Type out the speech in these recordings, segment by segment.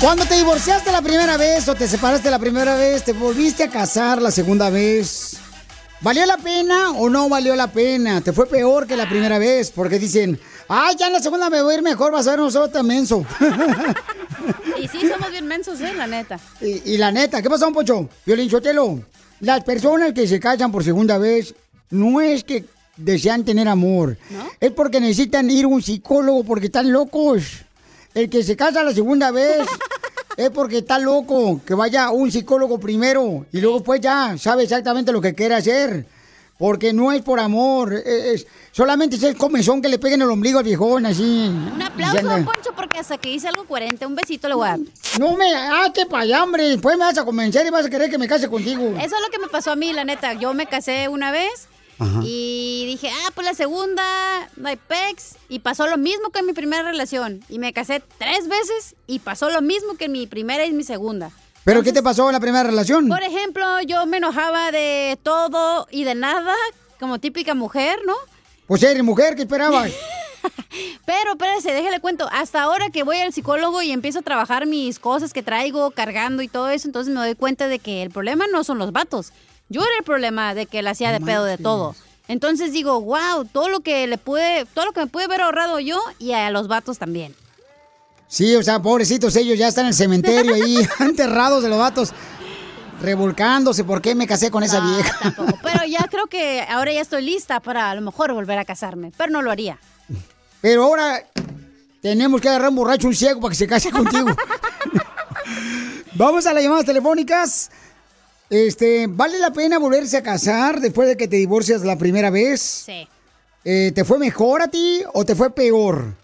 Cuando te divorciaste la primera vez o te separaste la primera vez, te volviste a casar la segunda vez. ¿Valió la pena o no valió la pena? Te fue peor que la primera vez porque dicen, ay, ya en la segunda me voy a ir mejor, vas a ver nosotros tan menso. Y sí, somos bien mensos, ¿eh? La neta. Y, y la neta, ¿qué pasó, un Pocho? Violín Sotelo, las personas que se casan por segunda vez no es que desean tener amor. Es porque necesitan ir a un psicólogo porque están locos. El que se casa la segunda vez es porque está loco. Que vaya a un psicólogo primero y luego pues ya sabe exactamente lo que quiere hacer. Porque no es por amor, es, solamente es el comezón que le peguen el ombligo al viejón, así. Un aplauso, Poncho, porque hasta que hice algo coherente. Un besito le voy a dar. No me, ah, qué para hombre. Después me vas a convencer y vas a querer que me case contigo. Eso es lo que me pasó a mí, la neta. Yo me casé una vez Ajá. y dije, ah, pues la segunda, no hay pex. Y pasó lo mismo que en mi primera relación. Y me casé tres veces y pasó lo mismo que en mi primera y mi segunda. ¿Pero qué te pasó en la primera relación? Por ejemplo, yo me enojaba de todo y de nada, como típica mujer, ¿no? Pues eres mujer, ¿qué esperabas? Pero espérese, déjale cuento. Hasta ahora que voy al psicólogo y empiezo a trabajar mis cosas que traigo cargando y todo eso, entonces me doy cuenta de que el problema no son los vatos. Yo era el problema de que le hacía de pedo de todo. Entonces digo, wow, todo lo que le pude, todo lo que me pude haber ahorrado yo y a los vatos también. Sí, o sea, pobrecitos ellos ya están en el cementerio ahí, enterrados de los vatos, revolcándose. ¿Por qué me casé con esa vieja? Pero ya creo que ahora ya estoy lista para a lo mejor volver a casarme, pero no lo haría. Pero ahora tenemos que agarrar un borracho, un ciego para que se case contigo. Vamos a las llamadas telefónicas. Este, ¿vale la pena volverse a casar después de que te divorcias la primera vez? Sí. Eh, ¿Te fue mejor a ti o te fue peor?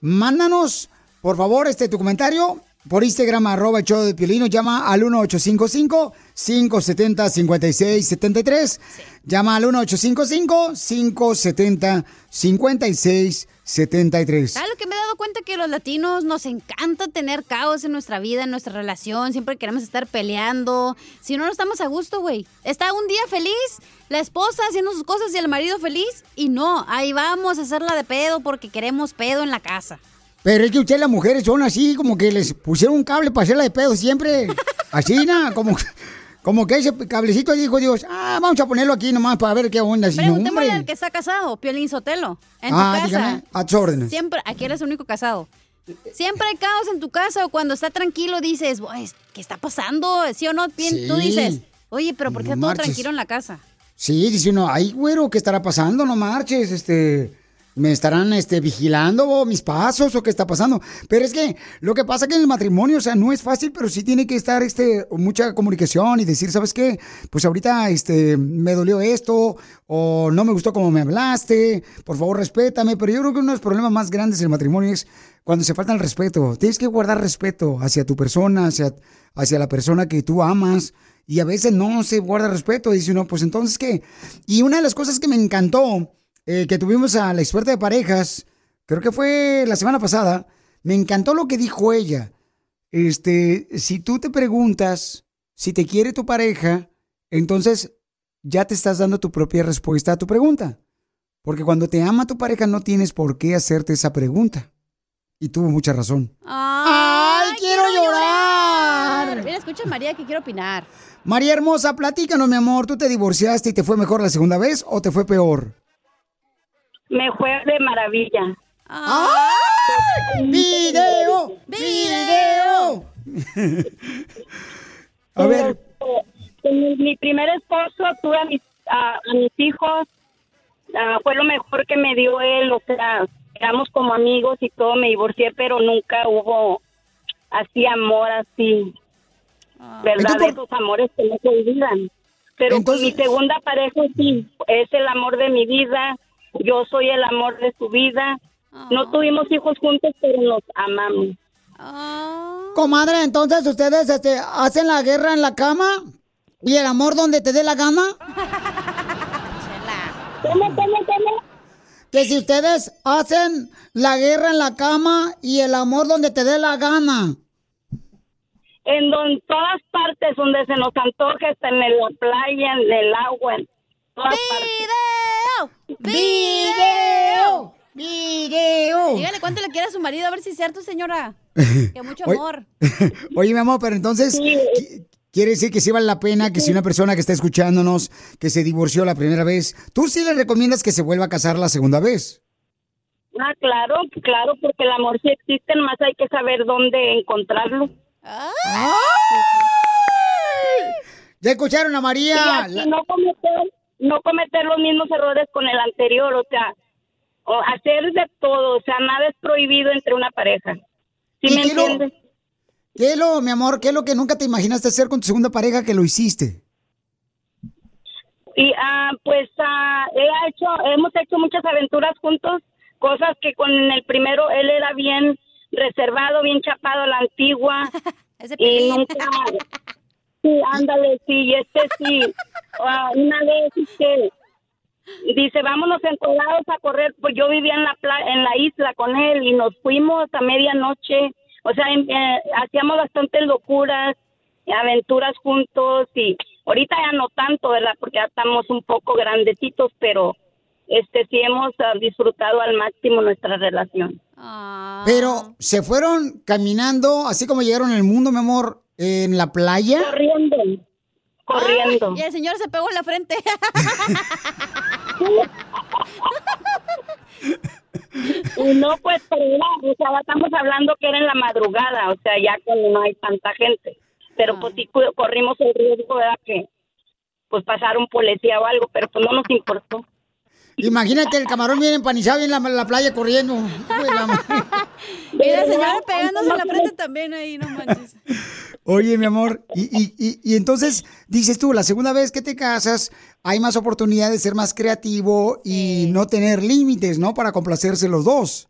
Mándanos, por favor, este tu comentario por Instagram, arroba el show de Piolín, o llama al 1855-570-5673. Llama al 1855-570-5673. ¿Sabes lo que me he dado cuenta? Que los latinos nos encanta tener caos en nuestra vida, en nuestra relación. Siempre queremos estar peleando. Si no, no estamos a gusto, güey. Está un día feliz, la esposa haciendo sus cosas y el marido feliz. Y no, ahí vamos a hacerla de pedo porque queremos pedo en la casa. Pero es que ustedes las mujeres son así, como que les pusieron un cable para hacerla de pedo siempre. Así, nada, como, como que ese cablecito dijo Dios, ah, vamos a ponerlo aquí nomás para ver qué onda. Si no, hombre. al que está casado, Piolín Sotelo. En tu Ah, casa. dígame, a tus órdenes. Siempre, aquí eres el único casado. Siempre hay caos en tu casa o cuando está tranquilo dices, "Uy, ¿qué está pasando? ¿Sí o no? Bien, Sí. Tú dices, oye, pero ¿por qué No está todo tranquilo en la casa? Sí, dice uno, ay, güero, ¿qué estará pasando? No marches, este, me estarán, este, vigilando o mis pasos o qué está pasando. Pero es que lo que pasa que en el matrimonio, o sea, no es fácil, pero sí tiene que estar, este, mucha comunicación y decir, ¿sabes qué? Pues ahorita, este, me dolió esto o no me gustó cómo me hablaste, por favor, respétame. Pero yo creo que uno de los problemas más grandes del matrimonio es cuando se falta el respeto. Tienes que guardar respeto hacia tu persona, hacia, hacia la persona que tú amas. Y a veces no se guarda respeto. Dice uno, pues entonces, ¿qué? Y una de las cosas que me encantó, eh, que tuvimos a la experta de parejas, creo que fue la semana pasada, me encantó lo que dijo ella. Este, si tú te preguntas si te quiere tu pareja, entonces ya te estás dando tu propia respuesta a tu pregunta. Porque cuando te ama tu pareja no tienes por qué hacerte esa pregunta. Y tuvo mucha razón. ¡Ay, quiero llorar! Mira, escucha María que quiero opinar. María Hermosa, platícanos, mi amor. ¿Tú te divorciaste y te fue mejor la segunda vez o te fue peor? Me fue de maravilla. ¡Ay! ¡Video! A ver. Con mi, mi primer esposo tuve a mis, a, a mis hijos. Ah, fue lo mejor que me dio él. O sea, éramos como amigos y todo. Me divorcié, pero nunca hubo así amor, así. ¿Verdad? ¿Y tú por- Esos amores que no se olvidan. Pero con mi segunda pareja sí, es el amor de mi vida. Yo soy el amor de su vida. No tuvimos hijos juntos, pero nos amamos. Comadre, entonces ustedes este, hacen la guerra en la cama y el amor donde te dé la gana. ¿Cómo, cómo, cómo? Que si ustedes hacen la guerra en la cama y el amor donde te dé la gana. En don- todas partes donde se nos antoje, en la playa, en el agua, en ¡Video! ¡Video! ¡Video! Dígale cuánto le quiere a su marido, a ver si es cierto, señora. Que mucho amor. Oye, mi amor, pero entonces qui- quiere decir que sí vale la pena que si una persona que está escuchándonos que se divorció la primera vez, tú sí le recomiendas que se vuelva a casar la segunda vez. Ah, claro, claro, porque el amor sí existe, más hay que saber dónde encontrarlo. Ya escucharon a María. Y así La- no cometer, no cometer los mismos errores con el anterior, o sea, o hacer de todo, o sea, nada es prohibido entre una pareja. ¿Sí ¿Y me qué lo- entiendes? ¿Qué es lo, mi amor, qué es lo que nunca te imaginaste hacer con tu segunda pareja que lo hiciste? Y ah, pues ah, he hecho, hemos hecho muchas aventuras juntos, cosas que con el primero él era bien reservado, bien chapado a la antigua y nunca, sí, ándale, sí, y este sí, Ah, una vez este, dice vámonos entonados a correr, pues yo vivía en la pla- en la isla con él y nos fuimos a medianoche, o sea, eh, hacíamos bastantes locuras, aventuras juntos y ahorita ya no tanto, ¿verdad? Porque ya estamos un poco grandecitos, pero este sí hemos ah, disfrutado al máximo nuestra relación. Pero se fueron caminando, así como llegaron al mundo, mi amor, en la playa. Corriendo. Corriendo. y el señor se pegó en la frente. Y no, pues, pero o sea, estamos hablando que era en la madrugada, o sea, ya cuando no hay tanta gente. Pero pues sí corrimos el riesgo, ¿verdad? Que pues pasar un policía o algo, pero pues no nos importó. Imagínate el camarón bien empanizado y en la, la playa corriendo. De la Y la señora pegándose en la frente también ahí, no manches. Oye, mi amor, y, y, y, y entonces dices tú, la segunda vez que te casas, hay más oportunidad de ser más creativo y no tener límites, ¿no? Para complacerse los dos.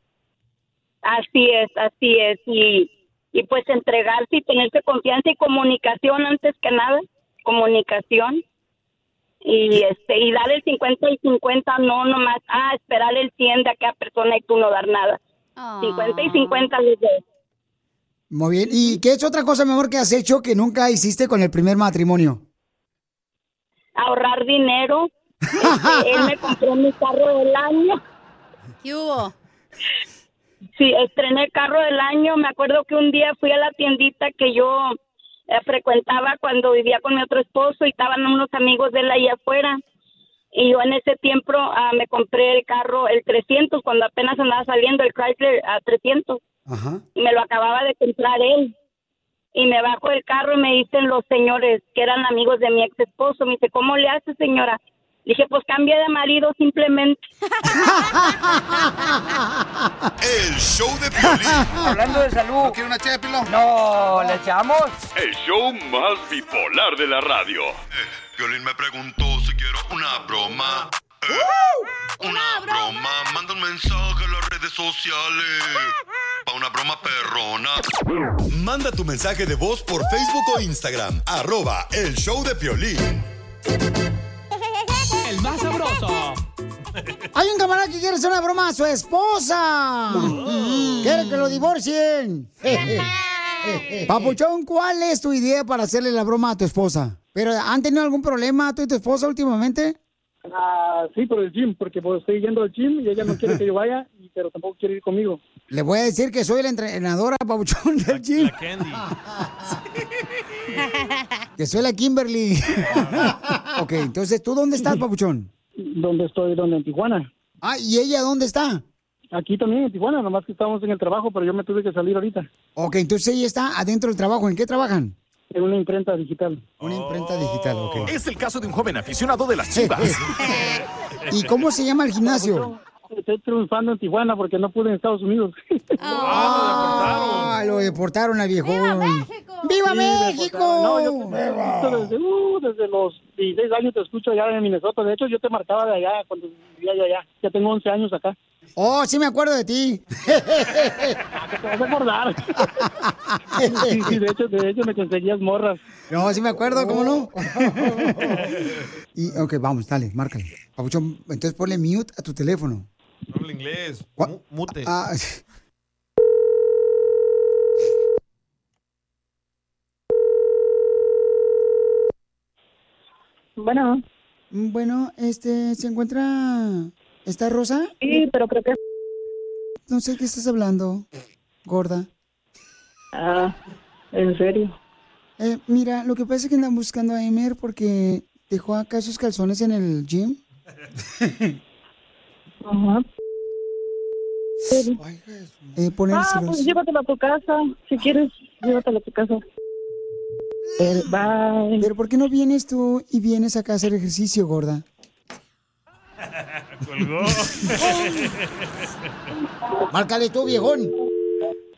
Así es, así es. Y, y pues entregarse y tenerse confianza y comunicación antes que nada. Comunicación. Y este y dar el 50 y 50, no nomás, ah, esperar el 100 de aquella persona y tú no dar nada. 50 y 50 los dos. Muy bien. ¿Y qué es otra cosa, mi amor, que has hecho que nunca hiciste con el primer matrimonio? Ahorrar dinero. Este, él me compró mi carro del año. ¿Qué hubo? Sí, estrené carro del año. Me acuerdo que un día fui a la tiendita que yo eh, frecuentaba cuando vivía con mi otro esposo y estaban unos amigos de él ahí afuera. Y yo en ese tiempo ah, me compré el carro, el 300, cuando apenas andaba saliendo el Chrysler a 300. Y me lo acababa de comprar él. Y me bajo del carro y me dicen los señores que eran amigos de mi ex esposo. Me dice, ¿cómo le hace, señora? Dije, pues cambie de marido simplemente. El show de Piolín. Hablando de salud. ¿No quiere una ché pilón? No, ¿le echamos? El show más bipolar de la radio. Piolín me preguntó si quiero una broma. Eh, una broma. Manda un mensaje a las redes sociales. Pa' una broma perrona. Manda tu mensaje de voz por Facebook o Instagram. Arroba el show de Piolín. El más sabroso. Hay un camarada que quiere hacer una broma a su esposa. Quiere que lo divorcien. Papuchón, ¿cuál es tu idea para hacerle la broma a tu esposa? ¿Pero han tenido algún problema tú y tu esposa últimamente? Ah, sí, por el gym, porque pues, estoy yendo al gym y ella no quiere que yo vaya, y- pero tampoco quiere ir conmigo. Le voy a decir que soy la entrenadora, Papuchón, del gym. Que soy la Kimberly. ok, entonces, ¿tú dónde estás, Papuchón? ¿Dónde estoy? ¿Dónde? En Tijuana. Ah, ¿y ella dónde está? Aquí también, en Tijuana, nomás que estábamos en el trabajo, pero yo me tuve que salir ahorita. Ok, entonces ella está adentro del trabajo. ¿En qué trabajan? En una imprenta digital. Una imprenta digital, ok. Es el caso de un joven aficionado de las chivas. ¿Y cómo se llama el gimnasio? Estoy triunfando en Tijuana porque no pude en Estados Unidos. Ah, lo deportaron al viejón. ¡Viva Sí, México! No, yo te desde, uh, desde los 16 años te escucho allá en Minnesota. De hecho, yo te marcaba de allá cuando vivía yo allá. Ya tengo 11 años acá. Oh, sí me acuerdo de ti. Te vas a acordar. sí, sí, de hecho, de hecho me conseguías morras. No, sí me acuerdo, ¿cómo no? y, ok, vamos, dale, márcale. Papuchón, entonces ponle mute a tu teléfono. No habla inglés. Mu- Mute. Ah, Bueno. Bueno, este, ¿se encuentra... ¿Está Rosa? Sí, pero creo que... No sé qué estás hablando, gorda. Ah, ¿en serio? Eh, mira, lo que pasa es que andan buscando a Emer porque dejó acá sus calzones en el gym. Ajá. Eh, Ah, pues llévatelo a tu casa. Si quieres, llévatelo a tu casa. Bye. Pero ¿por qué no vienes tú y vienes acá a hacer ejercicio, gorda? Colgó. Márcale tú, viejón.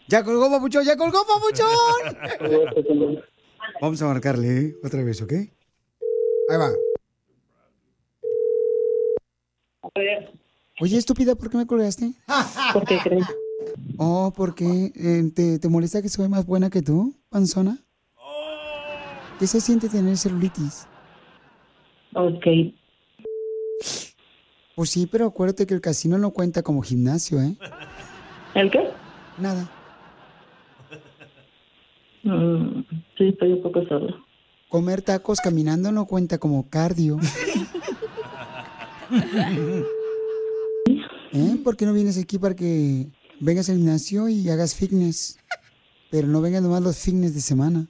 Ya colgó, papuchón, ya colgó, papuchón. Vamos a marcarle, ¿eh? Otra vez, ¿ok? Ahí va. Oye, estúpida, ¿por qué me colgaste? ¿Por qué crees? Oh, porque te, ¿te molesta que soy más buena que tú, panzona? ¿Qué se siente tener celulitis? Ok. Pues sí, pero acuérdate que el casino no cuenta como gimnasio, ¿eh? ¿El qué? Nada. Mm, sí, estoy un poco sola. Comer tacos caminando no cuenta como cardio. ¿Eh? ¿Por qué no vienes aquí para que vengas al gimnasio y hagas fitness? Pero no vengan nomás los fitness de semana.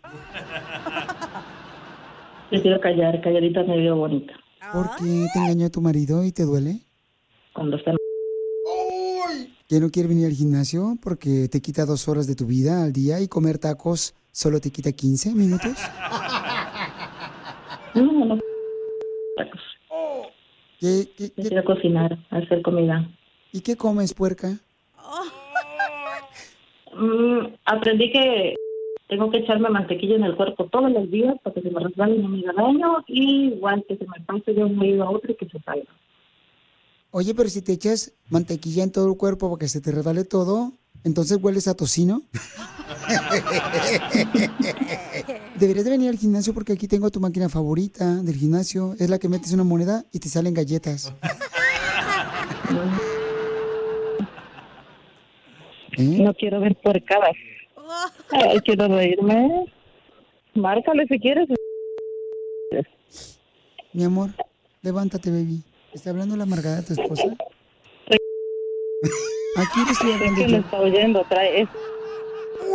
Callar, calladita me veo bonita. ¿Por qué te engañó tu marido y te duele? Cuando está... ¿Que no quiere venir al gimnasio porque te quita dos horas de tu vida al día y comer tacos solo te quita 15 minutos? No, no. ¿Qué, qué, Prefiero cocinar, hacer comida. ¿Y qué comes, puerca? Mm, aprendí que tengo que echarme mantequilla en el cuerpo todos los días para que se me resbale y no me haga daño. Y igual que se me pase de un medio a otro y que se salga. Oye, pero si te echas mantequilla en todo el cuerpo para que se te resbale todo, entonces hueles a tocino. Deberías de venir al gimnasio porque aquí tengo tu máquina favorita del gimnasio. Es la que metes una moneda y te salen galletas. No quiero ver puercadas. Ay, quiero reírme. Márcale si quieres. Mi amor, levántate, baby. ¿Está hablando la amargada de tu esposa? Aquí estoy Es hablando que yo. le está oyendo. Trae, es,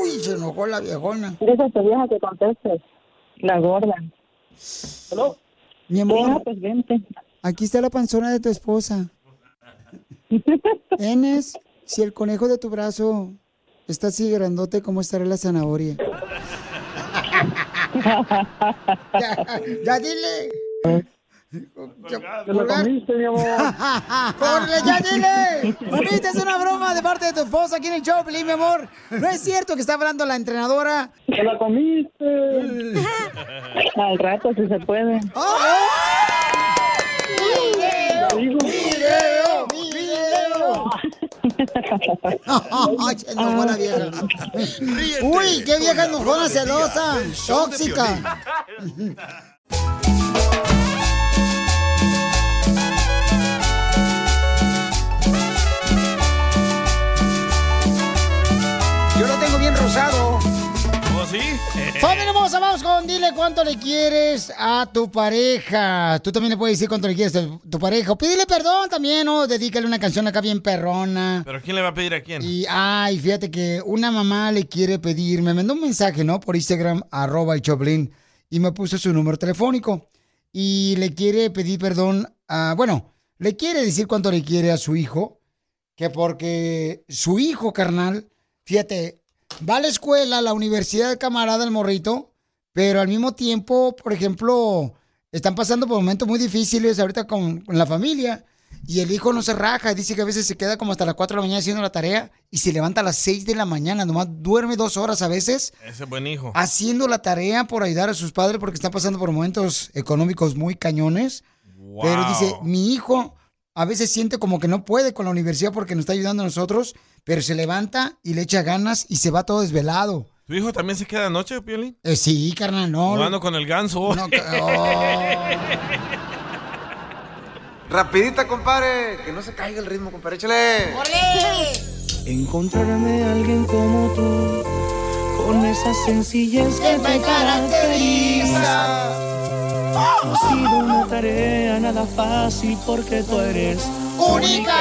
Uy, se enojó la viejona. Deja a tu vieja que contestes. La gorda. Mi amor. Venga, pues vente. Aquí está la panzona de tu esposa. Enes, si el conejo de tu brazo está así grandote, ¿cómo estará la zanahoria? ya, ya dile. Te lo comiste, mi amor. ¡Córrele, ya dile! Mamita, es una broma de parte de tu esposa aquí en el show, Pelín, mi amor. No es cierto que está hablando la entrenadora. ¡Te la comiste! Al rato, si se puede. ¡Video! ¡Video! Uy, qué vieja enojona celosa, tóxica. sí? Familia hermosa, vamos con dile cuánto le quieres a tu pareja. Tú también le puedes decir cuánto le quieres a tu, tu pareja. Pídele perdón también, ¿no? Dedícale una canción acá bien perrona. ¿Pero quién le va a pedir a quién? Y, ay, fíjate que una mamá le quiere pedir, me mandó un mensaje, ¿no? Por Instagram, arroba el Choplin, y me puso su número telefónico. Y le quiere pedir perdón a, bueno, le quiere decir cuánto le quiere a su hijo, que porque su hijo, carnal, fíjate, va a la escuela, a la universidad de camarada, el morrito, pero al mismo tiempo, por ejemplo, están pasando por momentos muy difíciles ahorita con, con la familia. Y el hijo no se raja, dice que a veces se queda como hasta las 4 de la mañana haciendo la tarea y se levanta a las 6 de la mañana, nomás duerme dos horas a veces Ese es buen hijo. haciendo la tarea por ayudar a sus padres porque están pasando por momentos económicos muy cañones. Pero dice, mi hijo a veces siente como que no puede con la universidad porque nos está ayudando a nosotros, pero se levanta y le echa ganas y se va todo desvelado. ¿Tu hijo también se queda de noche, Piolín? Eh, sí, carnal, no. Jugando con el ganso. No, oh. Rapidita, compadre. Que no se caiga el ritmo, compadre. Échale. Encontrarme a alguien como tú, con esa sencillez que te caracteriza. No ha sido una tarea nada fácil porque tú eres única.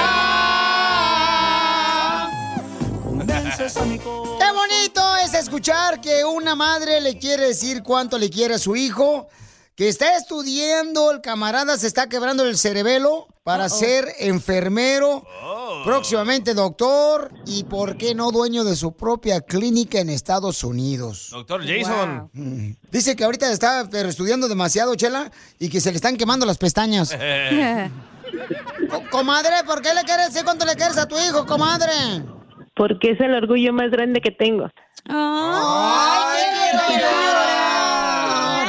Qué bonito es escuchar que una madre le quiere decir cuánto le quiere a su hijo, que está estudiando, el camarada se está quebrando el cerebelo para ser enfermero, próximamente doctor y, ¿por qué no, dueño de su propia clínica en Estados Unidos? Doctor Jason. Mm. Dice que ahorita está pero estudiando demasiado, Chela, y que se le están quemando las pestañas. Co- comadre, ¿por qué le quieres decir cuánto le quieres a tu hijo, comadre? Porque es el orgullo más grande que tengo. ¡Ay, llorar!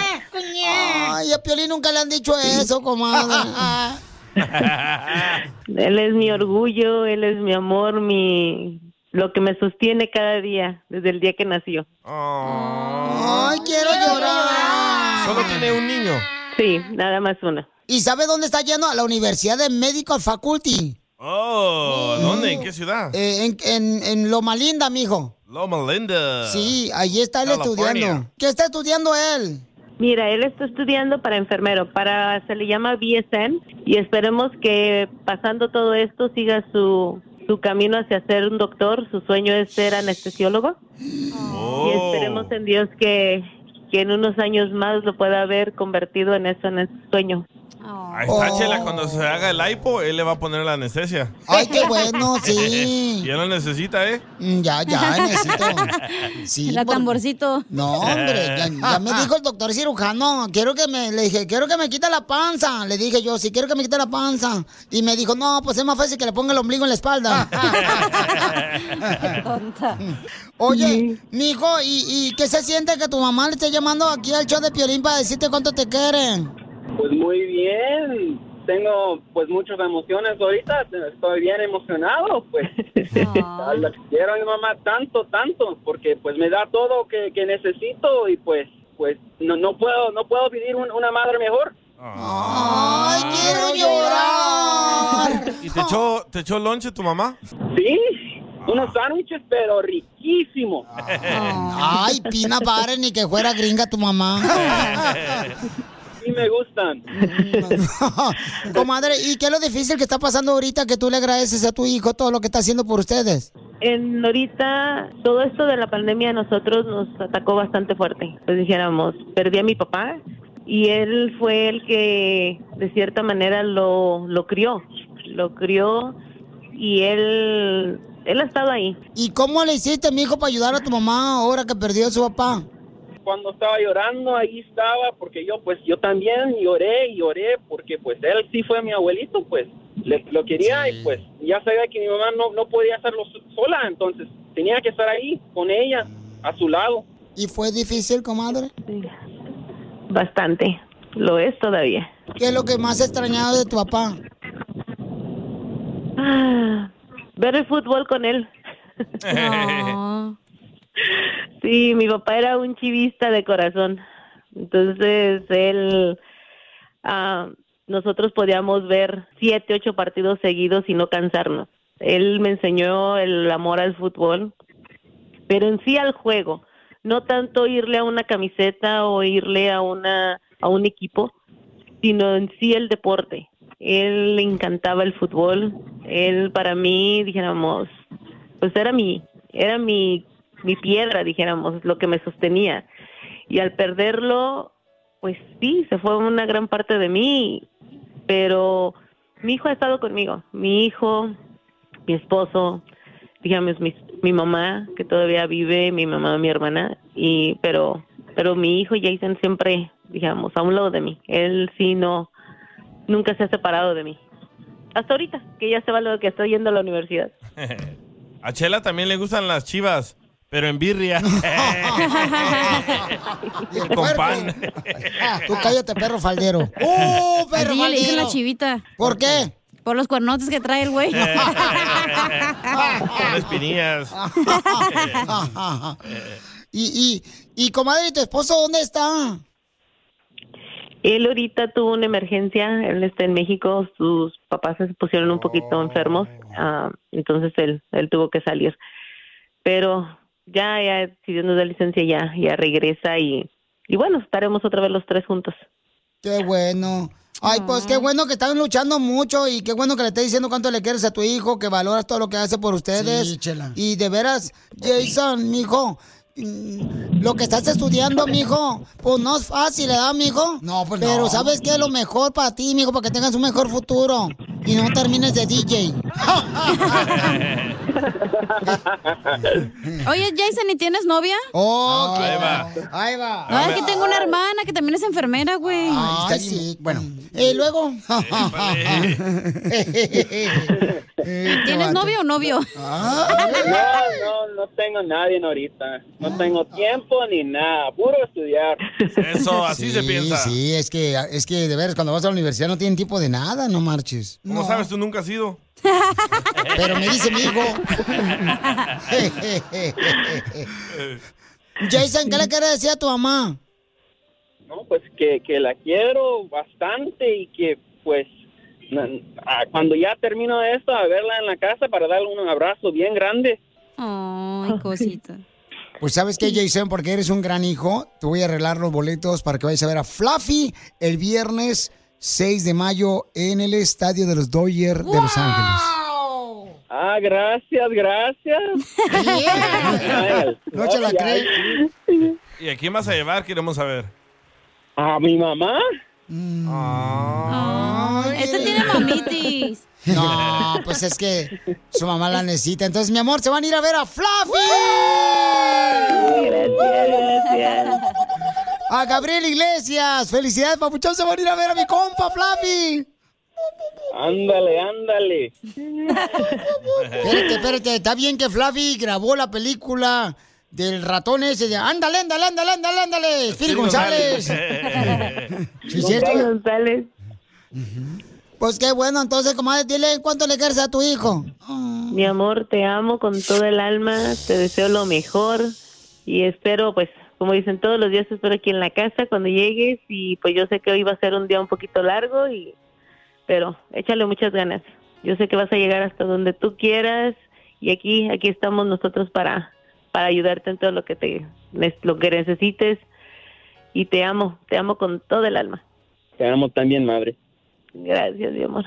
Ay, a Piolín nunca le han dicho eso, comadre. Él es mi orgullo, él es mi amor, mi lo que me sostiene cada día, desde el día que nació. Ay, quiero llorar. Solo tiene un niño. Sí, nada más uno. ¿Y sabe dónde está yendo? A la Universidad de Medical Faculty. Oh, ¿dónde? ¿En qué ciudad? Eh, en, en, en Loma Linda, mijo. Loma Linda. Sí, allí está él California. estudiando. ¿Qué está estudiando él? Mira, él está estudiando para enfermero, para se le llama BSN y esperemos que pasando todo esto siga su su camino hacia ser un doctor. Su sueño es ser anestesiólogo y esperemos en Dios que que en unos años más lo pueda haber convertido en eso, en ese sueño. Ahí está, Chela. Cuando se haga el hipo, él le va a poner la anestesia. Ay, qué bueno, sí. Y él lo necesita, ¿eh? Mm, Ya, ya, necesito. Sí, La por- tamborcito. No, hombre, ya, ya me dijo el doctor cirujano, quiero que me, le dije, quiero que me quite la panza. Le dije yo, sí, quiero que me quite la panza. Y me dijo, no, pues es más fácil que le ponga el ombligo en la espalda. Oye, mijo, ¿y, ¿y qué se siente que tu mamá le esté llamando aquí al show de Piolín para decirte cuánto te quieren? Pues muy bien. Tengo pues muchas emociones ahorita. Estoy bien emocionado, pues. La quiero a mi mamá tanto, tanto, porque pues me da todo que, que necesito y pues pues no, no puedo no puedo pedir un- una madre mejor. ¡Ay, quiero llorar! ¿Y te echó, te echó lonche tu mamá? Sí, unos sándwiches, pero riquísimos. Ay, Pina, pare, ni que fuera gringa tu mamá. Sí me gustan. Comadre, ¿y qué es lo difícil que está pasando ahorita que tú le agradeces a tu hijo todo lo que está haciendo por ustedes? En ahorita todo esto de la pandemia a nosotros nos atacó bastante fuerte. Pues dijéramos, perdí a mi papá y él fue el que de cierta manera lo, lo crió, lo crió y él, él ha estado ahí. ¿Y cómo le hiciste, mi hijo, para ayudar a tu mamá ahora que perdió a su papá? Cuando estaba llorando, ahí estaba, porque yo, pues, yo también lloré y lloré, porque, pues, él sí fue mi abuelito, pues, le- lo quería y, pues, ya sabía que mi mamá no, no podía hacerlo so- sola, entonces tenía que estar ahí con ella, a su lado. ¿Y fue difícil, comadre? Bastante, lo es todavía. ¿Qué es lo que más extrañado de tu papá? Ah, ver el fútbol con él. Sí, mi papá era un chivista de corazón. Entonces, él, ah, nosotros podíamos ver siete, ocho partidos seguidos y no cansarnos. Él me enseñó el amor al fútbol, pero en sí al juego. No tanto irle a una camiseta o irle a una a un equipo, sino en sí el deporte. Él le encantaba el fútbol. Él para mí, dijéramos, pues era mi era mi mi piedra, dijéramos, lo que me sostenía. Y al perderlo, pues sí, se fue una gran parte de mí, pero mi hijo ha estado conmigo. Mi hijo mi esposo, digamos mi, mi mamá que todavía vive, mi mamá, mi hermana y pero pero mi hijo Jason siempre, digamos, a un lado de mí. Él sí no nunca se ha separado de mí. Hasta ahorita, que ya se va lo que estoy yendo a la universidad. A Chela también le gustan las chivas, pero en birria. Con pan. Tú cállate, perro faldero. ¡Uh, perro le dicen faldero! la chivita. ¿Por qué? Por los cuernotes que trae el güey. Son espinillas. y, y, y, comadre, ¿tu esposo dónde está? Él ahorita tuvo una emergencia, él está en México, sus papás se pusieron un poquito enfermos, ah, entonces él, él tuvo que salir. Pero ya, ya, si Dios nos da licencia, ya, ya regresa y, y bueno, estaremos otra vez los tres juntos. Qué bueno. Ay, pues qué bueno que están luchando mucho y qué bueno que le estés diciendo cuánto le quieres a tu hijo, que valoras todo lo que hace por ustedes. Sí, chela. Y de veras, Jason, mijo, mm, lo que estás estudiando, mijo, pues no es fácil, ¿verdad, mijo? No, pues Pero no. ¿sabes qué es lo mejor para ti, mijo, para que tengas un mejor futuro? Y no termines de DJ. Oye, Jason, ¿y tienes novia? Oh, Ahí va. Ahí va. No, es que tengo una hermana que también es enfermera, güey. Ay, sí. Bueno, y luego. ¿Tienes novio o novio? Ah. No, no, no tengo nadie ahorita. No tengo tiempo ni nada. Puro estudiar. Eso, así se piensa. Sí, es que, es que de veras, cuando vas a la universidad no tienen tiempo de nada, no marches. ¿Cómo sabes? Tú nunca has ido. Pero me dice mi hijo. Jason, ¿qué le quieres decir a tu mamá? No, pues que, que la quiero bastante y que pues na- cuando ya termino esto, a verla en la casa para darle un abrazo bien grande. Ay, cosita. Pues sabes qué, Jason, porque eres un gran hijo, te voy a arreglar los boletos para que vayas a ver a Fluffy el viernes 6 de mayo en el estadio de los Dodgers de Los Ángeles. Ah, gracias, gracias. No se la cree. ¿Y a quién vas a llevar? Queremos saber. ¿A mi mamá? Este tiene mamitis. No, pues es que su mamá la necesita. Entonces, mi amor, se van a ir a ver a Fluffy. Gracias, gracias. A Gabriel Iglesias. Felicidades, papuchón. Se van a ir a ver a mi compa, Fluffy. Ándale, ándale. Espérate, espérate. Está bien que Fluffy grabó la película del ratón ese de ándale, ándale, ándale, ándale, ándale. Phil González. ¿Sí, es cierto? Phil González. Pues qué bueno, entonces, comadre, dile cuánto le quieres a tu hijo. Mi amor, te amo con todo el alma, te deseo lo mejor y espero, pues, como dicen todos los días, te espero aquí en la casa cuando llegues y pues yo sé que hoy va a ser un día un poquito largo y pero échale muchas ganas. Yo sé que vas a llegar hasta donde tú quieras y aquí aquí estamos nosotros para para ayudarte en todo lo que te lo que necesites y te amo, te amo con todo el alma. Te amo también, madre. Gracias, mi amor.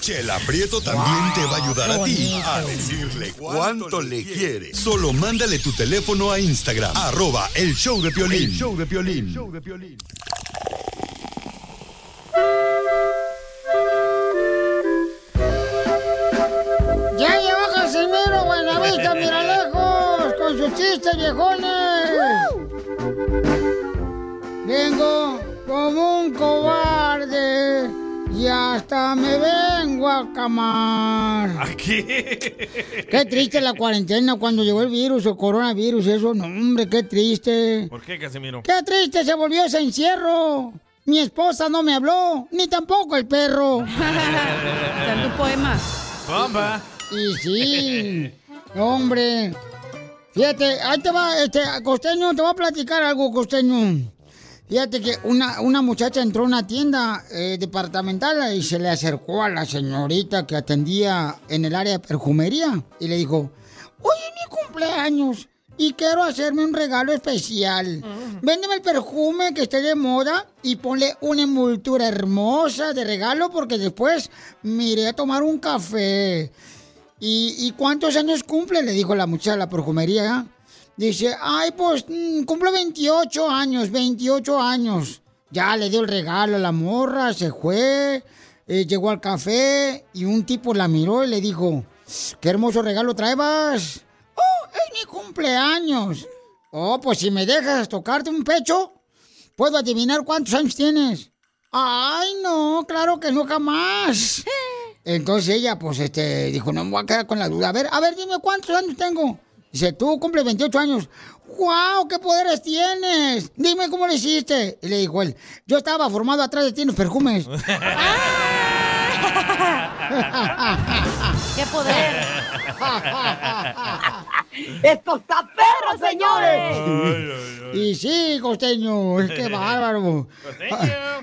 Chela Prieto también te va a ayudar a ti a decirle cuánto le quiere. Solo mándale tu teléfono a Instagram, arroba el show de Piolín. El show de Piolín. Ya llegó Casimiro Buenavista, mira lejos, con sus chistes viejones. Vengo como un cobarde y hasta me vengo a camar. Aquí. Qué triste la cuarentena cuando llegó el virus, el coronavirus, eso, no, hombre, qué triste. ¿Por qué, Casimiro? Qué triste se volvió ese encierro. Mi esposa no me habló, ni tampoco el perro. Tanto poema. Bomba. Y sí, hombre. Fíjate, ahí te va, este, costeño, te voy a platicar algo, costeño. Fíjate que una, una muchacha entró a una tienda eh, departamental y se le acercó a la señorita que atendía en el área de perfumería y le dijo, hoy es mi cumpleaños y quiero hacerme un regalo especial. Véndeme el perfume que esté de moda y ponle una envoltura hermosa de regalo porque después me iré a tomar un café. ¿Y, y cuántos años cumple? Le dijo la muchacha de la perfumería. Dice, ay, pues mm, cumple 28 años, 28 años. Ya le dio el regalo a la morra, se fue, eh, llegó al café y un tipo la miró y le dijo, qué hermoso regalo traebas. Oh, es mi cumpleaños. Oh, pues si me dejas tocarte un pecho, puedo adivinar cuántos años tienes. Ay, no, claro que no jamás. Entonces ella, pues, este, dijo, no me voy a quedar con la duda. A ver, a ver, dime cuántos años tengo. Dice, tú cumples 28 años. ¡Guau! ¿Qué poderes tienes? Dime cómo lo hiciste. Y le dijo él, yo estaba formado atrás de ti en los perfumes. ¡Qué poder! ¡Esto está perro, señores! Y sí, costeño, es que bárbaro.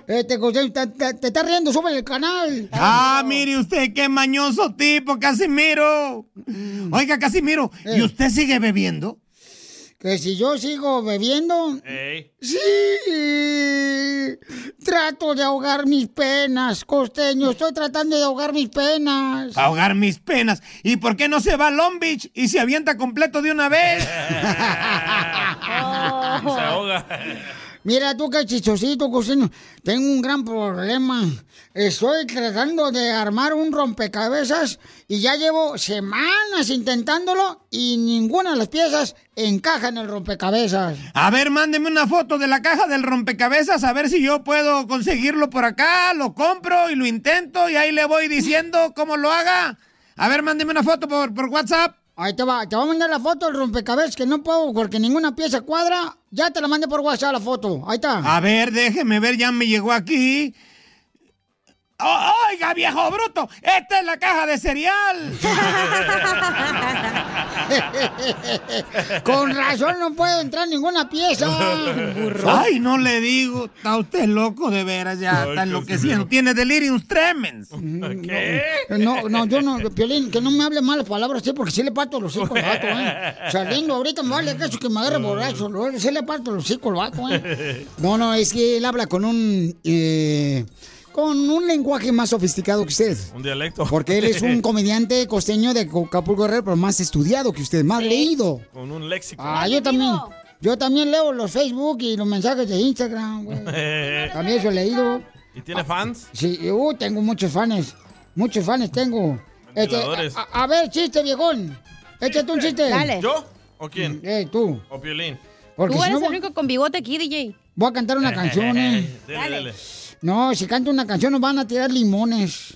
Este costeño, te, te, te está riendo, sube el canal. Ah, mire usted, qué mañoso tipo, Casimiro. Oiga, Casimiro, ¿y usted sigue bebiendo? Que si yo sigo bebiendo, sí, trato de ahogar mis penas, costeño, estoy tratando de ahogar mis penas. Ahogar mis penas. ¿Y por qué no se va a Long Beach y se avienta completo de una vez? Se ahoga. Mira tú qué chichosito, costeño. Tengo un gran problema. Estoy tratando de armar un rompecabezas y ya llevo semanas intentándolo y ninguna de las piezas encaja en el rompecabezas. A ver, mándeme una foto de la caja del rompecabezas a ver si yo puedo conseguirlo por acá, lo compro y lo intento y ahí le voy diciendo cómo lo haga. A ver, mándeme una foto por, por WhatsApp. Ahí te va, te voy a mandar la foto del rompecabezas que no puedo porque ninguna pieza cuadra. Ya te la mandé por WhatsApp la foto. Ahí está. A ver, déjeme ver, ya me llegó aquí. Oh, ¡Oiga, viejo bruto! ¡Esta es la caja de cereal! Con razón no puedo entrar ninguna pieza. Ay, no le digo. Está usted loco de veras, ya está enloqueciendo. Tiene delirium tremens. ¿Qué? No, no, yo no, Piolín, que no me hable malas palabras así porque sí le parto los hijos al vato, ¿eh? Saliendo ahorita me vale eso que me agarre borracho, ¿no? sí le parto los hijos al vato, ¿eh? No, no, es que él habla con un, eh, con un lenguaje más sofisticado que usted. Un dialecto. Porque él es un comediante costeño de Acapulco Guerrero, pero más estudiado que usted, más leído. Con un léxico. Ah, yo también. Yo también leo los Facebook y los mensajes de Instagram, güey. También eso he leído. ¿Y tiene fans? Sí, uh, tengo muchos fans. Muchos fans tengo. Este, a, a ver, chiste, viejón. Échate un chiste. ¿Yo? ¿O quién? Eh, tú. ¿O Piolín? Porque Tú si eres no, el único con bigote aquí, DJ. voy a cantar una canción, eh. Dele, dele. No, si canto una canción nos van a tirar limones.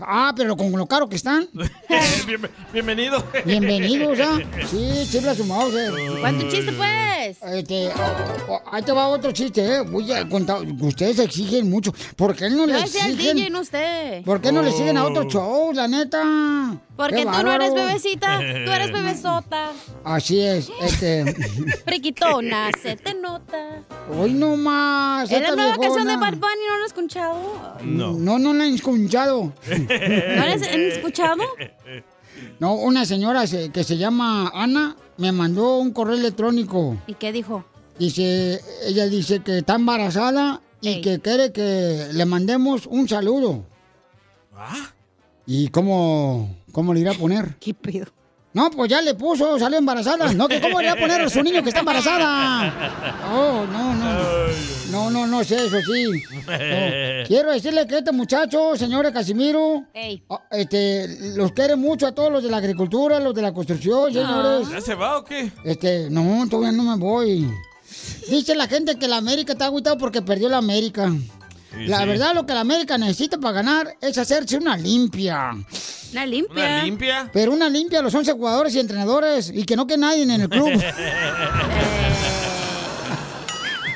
Ah, pero con lo caro que están. Bien- bienvenido. Bienvenidos, ¿ah? Sí, chifla su mouse. ¿Cuánto chiste, pues? Este, oh, oh, ahí te va otro chiste, ¿eh? Voy a contar. Ustedes exigen mucho. ¿Por qué no Yo le exigen? DJ, no usted. ¿Por qué no le siguen a otro show, la neta? Porque tú no eres bebecita, tú eres bebesota. Así es, este. Friquitona, se te nota. Hoy no más. ¿Es la nueva canción de. Bad Bunny? ¿No la has escuchado? No. No, no la he escuchado. ¿No la has escuchado? No, una señora se- que se llama Ana me mandó un correo electrónico. ¿Y qué dijo? Dice, ella dice que está embarazada y que quiere que le mandemos un saludo. ¿Y cómo, cómo le irá a poner? ¿Qué pedo? No, pues ya le puso, salió embarazada. No, que cómo le va a poner a su niño que está embarazada. Oh, no, no. No, no, no sé, eso sí. No. Quiero decirle que este muchacho, señores Casimiro, ah, este, los quiere mucho a todos los de la agricultura, los de la construcción, señores. ¿Ya se va o qué? Este, no, todavía no me voy. Dice la gente que la América está agüitado porque perdió la América. Sí, la sí. verdad, lo que la América necesita para ganar es hacerse una limpia. ¿Una limpia? ¿Una limpia? Pero una limpia a los 11 jugadores y entrenadores y que no quede nadie en el club.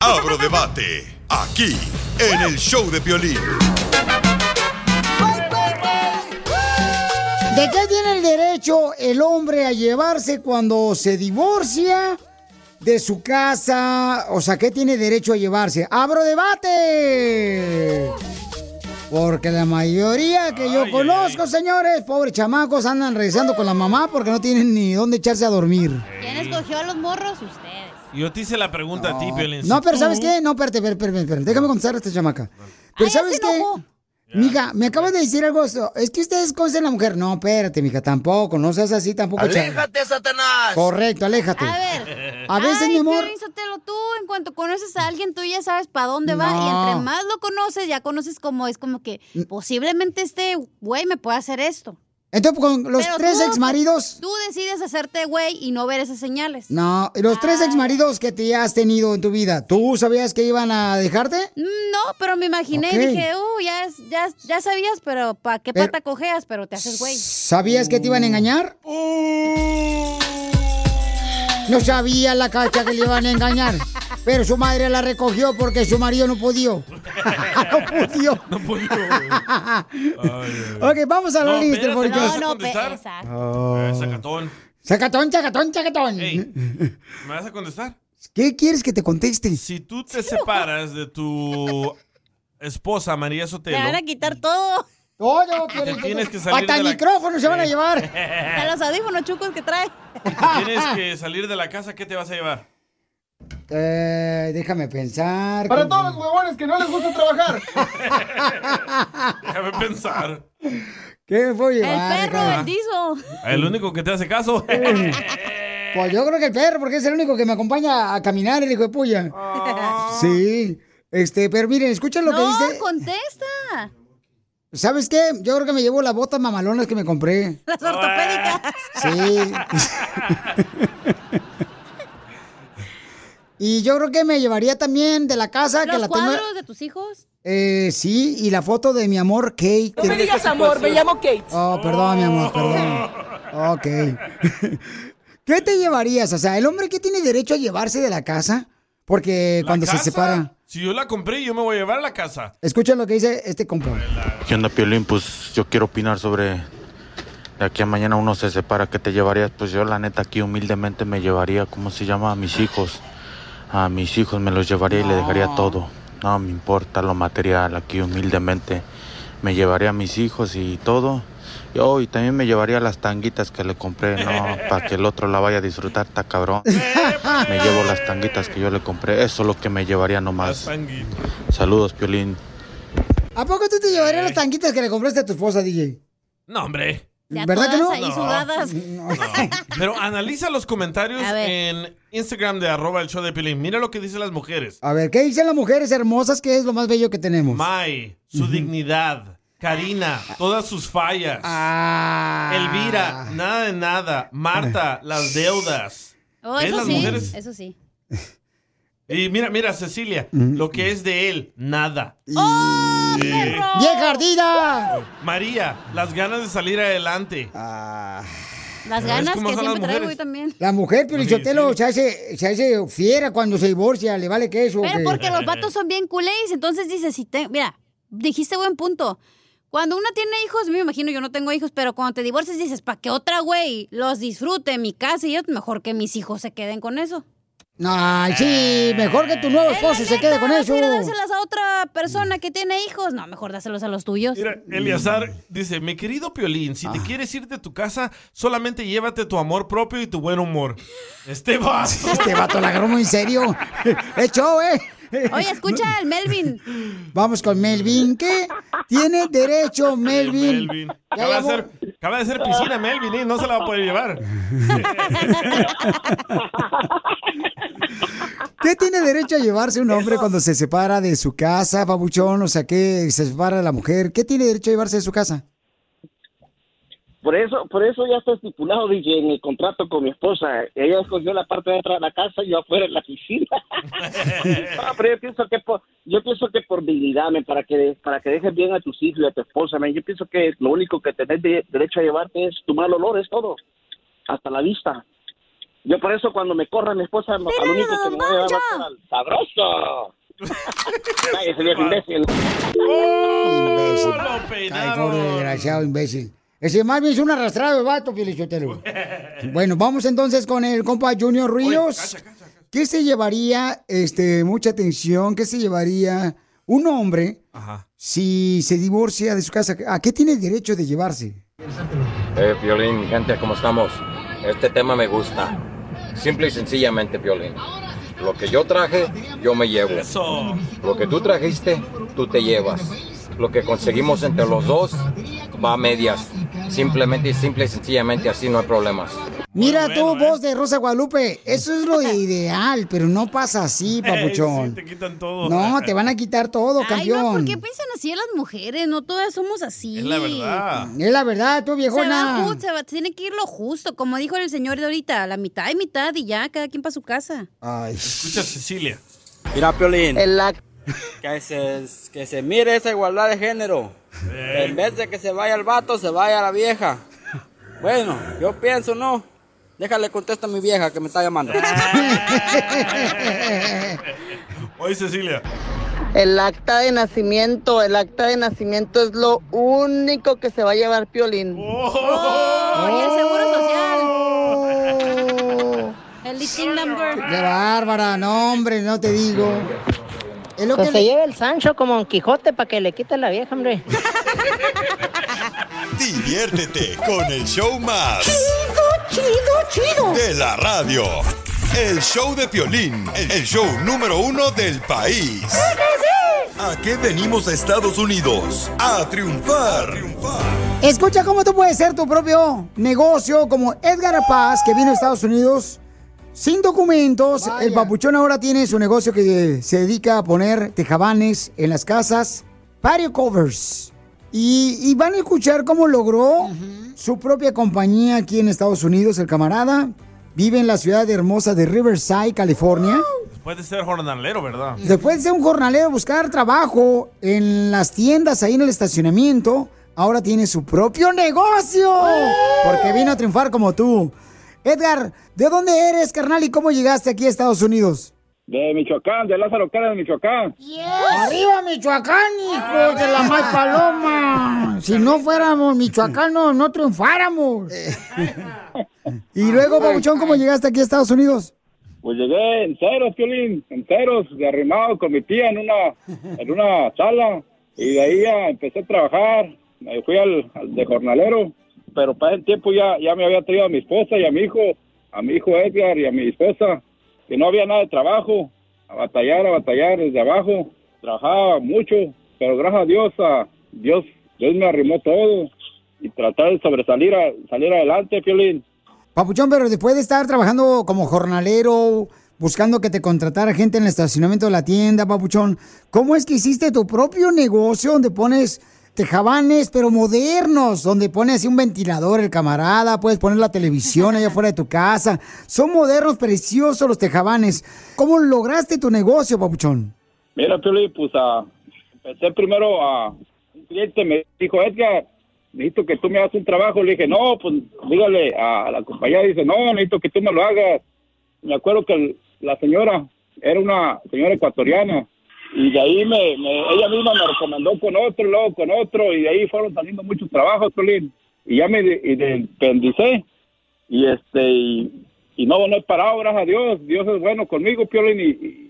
Abro debate aquí en el show de Piolín. ¿De qué tiene el derecho el hombre a llevarse cuando se divorcia de su casa? O sea, ¿qué tiene derecho a llevarse? ¡Abro debate! Porque la mayoría que yo conozco, señores, pobres chamacos, andan regresando con la mamá porque no tienen ni dónde echarse a dormir. ¿Quién escogió a los morros? Ustedes. Yo te hice la pregunta a ti, Piolín. No, pero ¿sabes qué? No, espérate, espérate, espérate, espérate. Déjame contestar a esta chamaca. Pero ¿sabes qué? Mija, me acabas de decir algo. Es que ustedes conocen a la mujer. No, espérate, mija, tampoco. No seas así tampoco. ¡Aléjate, Satanás! Correcto, aléjate. A ver. A veces, Ay, mi amor. Piolín tú en cuanto conoces a alguien, tú ya sabes para dónde va. Y entre más lo conoces, ya conoces como es como que posiblemente este güey me puede hacer esto. Entonces, con los Pero tres tú- exmaridos. Tú decides hacerte güey y no ver esas señales. No, los tres exmaridos que te has tenido en tu vida, ¿tú sabías que iban a dejarte? No, pero me imaginé y dije, uh, ya, es- ya, ya sabías, pero ¿para qué Pero- pata cojeas? Pero te haces güey. ¿Sabías que te iban a engañar? No sabía la cacha que le iban a engañar. Pero su madre la recogió porque su marido no pudo. no pudo. No puedo. Ok, vamos a la No, lista espérate, porque... ¿me vas a contestar? Oh. Eh, Sacatón. Sacatón, sacatón, sacatón. ¿Me vas a contestar? ¿Qué quieres que te conteste? Si tú te separas de tu esposa, María Te Sotelo, van a quitar todo. Todo, te tienes que salir Hasta de el la... micrófono se van a llevar. Hasta los audífonos chucos que trae. Tienes que salir de la casa, ¿qué te vas a llevar? Eh, déjame pensar. Para todos los huevones que no les gusta trabajar. Déjame pensar. ¿Qué me puedo El llevar? perro, hija? el dizo. El único que te hace caso. Pues yo creo que el perro, porque es el único que me acompaña a caminar, el hijo de puya. Sí. Este, pero miren, escuchen lo no, que dice. contesta. ¿Sabes qué? Yo creo que me llevo las botas mamalonas que me compré. Las ortopédicas. Sí. y yo creo que me llevaría también de la casa que ¿Los la tengo. cuadros de tus hijos? Eh, sí, y la foto de mi amor Kate. No me digas amor, me llamo Kate. Oh, perdón, mi amor, perdón. Ok. ¿Qué te llevarías? O sea, ¿el hombre qué tiene derecho a llevarse de la casa? Porque cuando casa? se separa. Si yo la compré, yo me voy a llevar a la casa. Escucha lo que dice este compa. ¿Qué onda, Piolín? Pues yo quiero opinar sobre de aquí a mañana uno se separa. ¿Qué te llevarías? Pues yo, la neta, aquí humildemente me llevaría, ¿cómo se llama? A mis hijos. A mis hijos me los llevaría y le dejaría todo. No me importa lo material, aquí humildemente me llevaría a mis hijos y todo. Y, oh, y también me llevaría las tanguitas que le compré, no, para que el otro la vaya a disfrutar, está cabrón. Me llevo las tanguitas que yo le compré, eso es lo que me llevaría nomás. Saludos, Piolín. ¿A poco tú te llevarías las tanguitas que le compraste a tu esposa, DJ? No, hombre. Ya ¿Verdad que no? ahí sudadas. Pero analiza los comentarios en Instagram de arroba el show de Pilín. Mira lo que dicen las mujeres. A ver, ¿qué dicen las mujeres hermosas que es lo más bello que tenemos? Mai, su dignidad. Karina, todas sus fallas. Ah. Elvira, nada de nada. Marta, las deudas. Oh, ¿Ves eso las sí, mujeres? eso sí. Y mira, mira, Cecilia, lo que es de él, nada. ¡Oh, Sí. perro! ¡Vieja ardida! María, las ganas de salir adelante. Ah. Las ¿Ves ganas que siempre traigo yo también. La mujer, Pelichotelo, se, hace, se hace fiera cuando se divorcia, le vale queso. Pero que- porque los vatos son bien culés, entonces dices, si te, mira, dijiste buen punto. Cuando uno tiene hijos, me imagino yo no tengo hijos, pero cuando te divorcias dices, para que otra güey los disfrute en mi casa y yo, mejor que mis hijos se queden con eso. Ay, sí, mejor que tu nuevo esposo se quede con eso. ¿Vas a ir a dárselas a otra persona que tiene hijos? No, mejor dáselos a los tuyos. Mira, Eliazar dice, mi querido Piolín, si Ah. te quieres ir de tu casa, solamente llévate tu amor propio y tu buen humor. Este vato. Este vato la agarró muy en serio. Es show, ¿eh? Oye, escucha al Melvin. Vamos con Melvin. ¿Qué? Tiene derecho Melvin. Melvin. Acaba de, hacer, acaba de hacer piscina Melvin, ¿eh? no se la va a poder llevar. ¿Qué tiene derecho a llevarse un hombre cuando se separa de su casa, babuchón? O sea, que se separa de la mujer. ¿Qué tiene derecho a llevarse de su casa? Por eso, por eso ya está estipulado, DJ, en el contrato con mi esposa. Ella escogió la parte de dentro de la casa y yo afuera en la piscina. no, pero yo pienso que por, yo pienso que por dignidad, para que para que dejes bien a tus hijos y a tu esposa, men, yo pienso que lo único que tenés de- derecho a llevarte es tu mal olor, es todo, hasta la vista. Yo por eso cuando me corra mi esposa, al único que me voy a llevar va a ser al sabroso. Cállese, viejo imbécil. Imbécil. lo Ay, pobre desgraciado, imbécil. Ese más bien es un arrastrado de vato, Pielichotelo. Bueno, vamos entonces con el compa Junior Ríos. ¿Qué se llevaría, este, mucha atención, qué se llevaría un hombre, Ajá. si se divorcia de su casa, ¿a qué tiene derecho de llevarse? Eh, Violín, gente, ¿cómo estamos? Este tema me gusta. Simple y sencillamente, Violín. Lo que yo traje, yo me llevo. Lo que tú trajiste, tú te llevas. Lo que conseguimos entre los dos va a medias. Simplemente simple y sencillamente así no hay problemas. Mira tú, voz de Rosa Guadalupe, eso es lo ideal, pero no pasa así, papuchón. Sí, te quitan todo. No, te van a quitar todo, Ay, no, campeón. ¿por qué piensan así a las mujeres? No todas somos así. Es la verdad. Es la verdad, tú Se va, viejona. se va- tiene que ir lo justo, como dijo el señor de ahorita, la mitad y mitad y ya, cada quien para su casa. Escucha, Cecilia. Mira, Piolín. El Que se, que se mire esa igualdad de género. En vez de que se vaya el vato, se vaya la vieja. Bueno, yo pienso, no. Déjale contesta a mi vieja que me está llamando. Oye, Cecilia. El acta de nacimiento, el acta de nacimiento es lo único que se va a llevar Piolín. Oh, y el seguro social. El listing number. Qué bárbara, no, hombre, no te digo. Es lo que que se le- lleve el Sancho como Don Quijote para que le quite la vieja, hombre. Diviértete con el show más. Chido, chido, chido. De la radio. El show de Piolín, el show número uno del país. ¿A qué venimos a Estados Unidos? A triunfar. Escucha cómo tú puedes ser tu propio negocio, como Edgar Paz, que vino a Estados Unidos sin documentos. El papuchón ahora tiene su negocio que se dedica a poner tejabanes en las casas, patio covers. Y, y van a escuchar cómo logró su propia compañía aquí en Estados Unidos, el camarada. Vive en la ciudad hermosa de Riverside, California. Puede ser jornalero, ¿verdad? Después de ser un jornalero, buscar trabajo en las tiendas, ahí en el estacionamiento, ahora tiene su propio negocio. Porque vino a triunfar como tú. Edgar, ¿de dónde eres, carnal? ¿Y cómo llegaste aquí a Estados Unidos? De Michoacán, de Lázaro Cárdenas, de Michoacán. ¡Arriba, Michoacán, hijo de la más paloma! Si no fuéramos michoacanos, no triunfáramos. y luego, Pabuchón, ¿cómo llegaste aquí a Estados Unidos? Pues llegué en ceros, Piolín, en ceros, de arrimado con mi tía en una, en una sala. Y de ahí ya empecé a trabajar. Me fui al, al de jornalero. Pero para ese tiempo ya, ya me había traído a mi esposa y a mi hijo, a mi hijo Edgar y a mi esposa, que no había nada de trabajo. A batallar, a batallar desde abajo. Trabajaba mucho, pero gracias a Dios, a Dios, Dios me arrimó todo. Y tratar de sobresalir, a, salir adelante, Piolín. Papuchón, pero después de estar trabajando como jornalero, buscando que te contratara gente en el estacionamiento de la tienda, Papuchón, ¿cómo es que hiciste tu propio negocio donde pones tejabanes, pero modernos, donde pones así un ventilador el camarada, puedes poner la televisión allá afuera de tu casa? Son modernos, preciosos los tejabanes. ¿Cómo lograste tu negocio, Papuchón? Mira, Piolín, pues ah, empecé primero a... Un cliente me dijo, Edgar, necesito que tú me hagas un trabajo. Le dije, no, pues dígale a la compañía. Dice, no, necesito que tú me lo hagas. Me acuerdo que la señora era una señora ecuatoriana. Y de ahí me, me- ella misma me recomendó con otro, luego con otro. Y de ahí fueron saliendo muchos trabajos, Piolín. Y ya me de- independicé. Y este, y, no, no he parado, gracias a Dios. Dios es bueno conmigo, Piolín. Y,